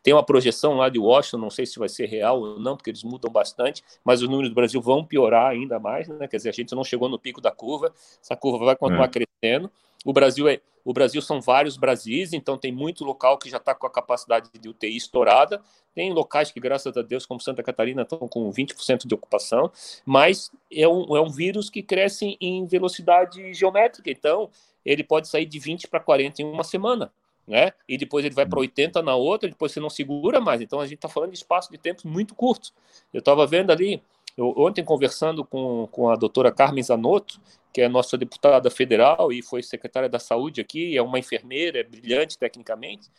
S1: Tem uma projeção lá de Washington, não sei se vai ser real ou não, porque eles mudam bastante, mas os números do Brasil vão piorar ainda mais, né? Quer dizer, a gente não chegou no pico da curva, essa curva vai continuar é. crescendo. O Brasil é, o Brasil são vários Brasis, então tem muito local que já está com a capacidade de UTI estourada. Tem locais que, graças a Deus, como Santa Catarina, estão com 20% de ocupação, mas é um, é um vírus que cresce em velocidade geométrica, então ele pode sair de 20 para 40 em uma semana né? E depois ele vai para 80 na outra, depois você não segura mais. Então a gente está falando de espaço de tempo muito curto. Eu estava vendo ali, eu, ontem conversando com, com a doutora Carmen Zanotto, que é nossa deputada federal e foi secretária da saúde aqui, é uma enfermeira, é brilhante tecnicamente.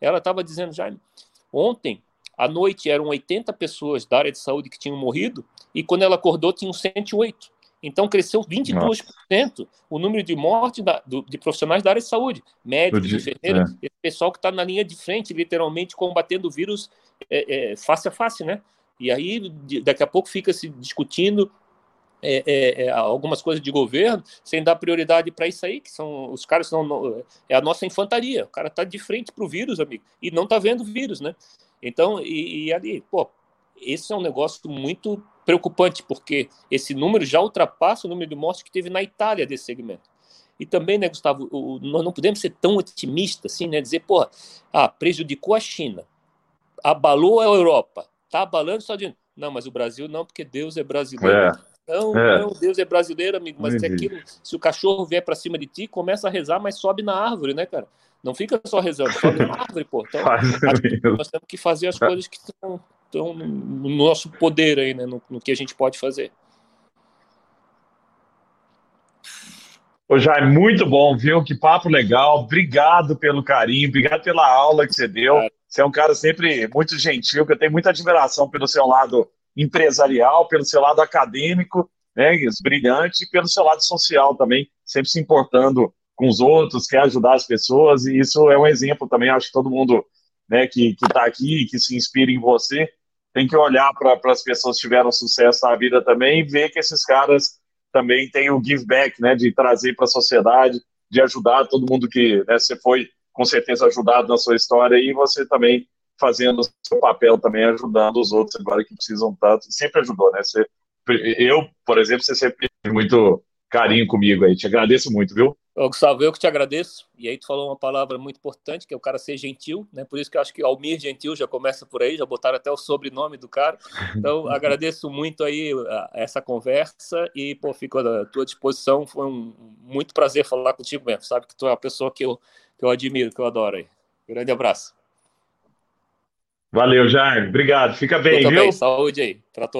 S1: Ela estava dizendo, já ontem à noite eram 80 pessoas da área de saúde que tinham morrido, e quando ela acordou tinham 108. Então, cresceu 22% Nossa. o número de mortes da, do, de profissionais da área de saúde, médicos, enfermeiros, é. pessoal que está na linha de frente, literalmente combatendo o vírus é, é, face a face, né? E aí, daqui a pouco, fica se discutindo é, é, é, algumas coisas de governo sem dar prioridade para isso aí, que são os caras não, é a nossa infantaria. O cara está de frente para o vírus, amigo, e não está vendo o vírus, né? Então, e, e ali, pô, esse é um negócio muito preocupante, porque esse número já ultrapassa o número de mortes que teve na Itália desse segmento. E também, né, Gustavo, o, nós não podemos ser tão otimistas assim, né, dizer, porra, ah, prejudicou a China, abalou a Europa, tá abalando os Estados Unidos. Não, mas o Brasil não, porque Deus é brasileiro. É. Não, é. não, Deus é brasileiro, amigo, mas é aquilo, se o cachorro vier para cima de ti, começa a rezar, mas sobe na árvore, né, cara? Não fica só rezando, sobe na árvore, pô. Então, nós temos que fazer as coisas que estão estão no nosso poder aí, né, no, no que a gente pode fazer.
S2: Ô Jair, muito bom, viu? Que papo legal. Obrigado pelo carinho, obrigado pela aula que você deu. É. Você é um cara sempre muito gentil, que eu tenho muita admiração pelo seu lado empresarial, pelo seu lado acadêmico, né, brilhante, e pelo seu lado social também, sempre se importando com os outros, quer ajudar as pessoas, e isso é um exemplo também. Acho que todo mundo né, que está aqui, que se inspira em você, tem que olhar para as pessoas que tiveram sucesso na vida também e ver que esses caras também têm o give back, né, de trazer para a sociedade, de ajudar todo mundo que né, você foi com certeza ajudado na sua história e você também fazendo o seu papel também ajudando os outros agora que precisam tanto, sempre ajudou, né? Você, eu, por exemplo, você sempre muito carinho comigo aí, te agradeço muito, viu?
S1: Ô, Gustavo, eu que te agradeço. E aí tu falou uma palavra muito importante, que é o cara ser gentil, né? Por isso que eu acho que Almir Gentil já começa por aí, já botaram até o sobrenome do cara. Então, agradeço muito aí essa conversa e, pô, fico à tua disposição. Foi um muito prazer falar contigo mesmo. Sabe que tu é uma pessoa que eu, que eu admiro, que eu adoro aí. Grande abraço.
S2: Valeu, Jair. Obrigado. Fica bem, viu? Bem.
S1: Saúde aí para todos.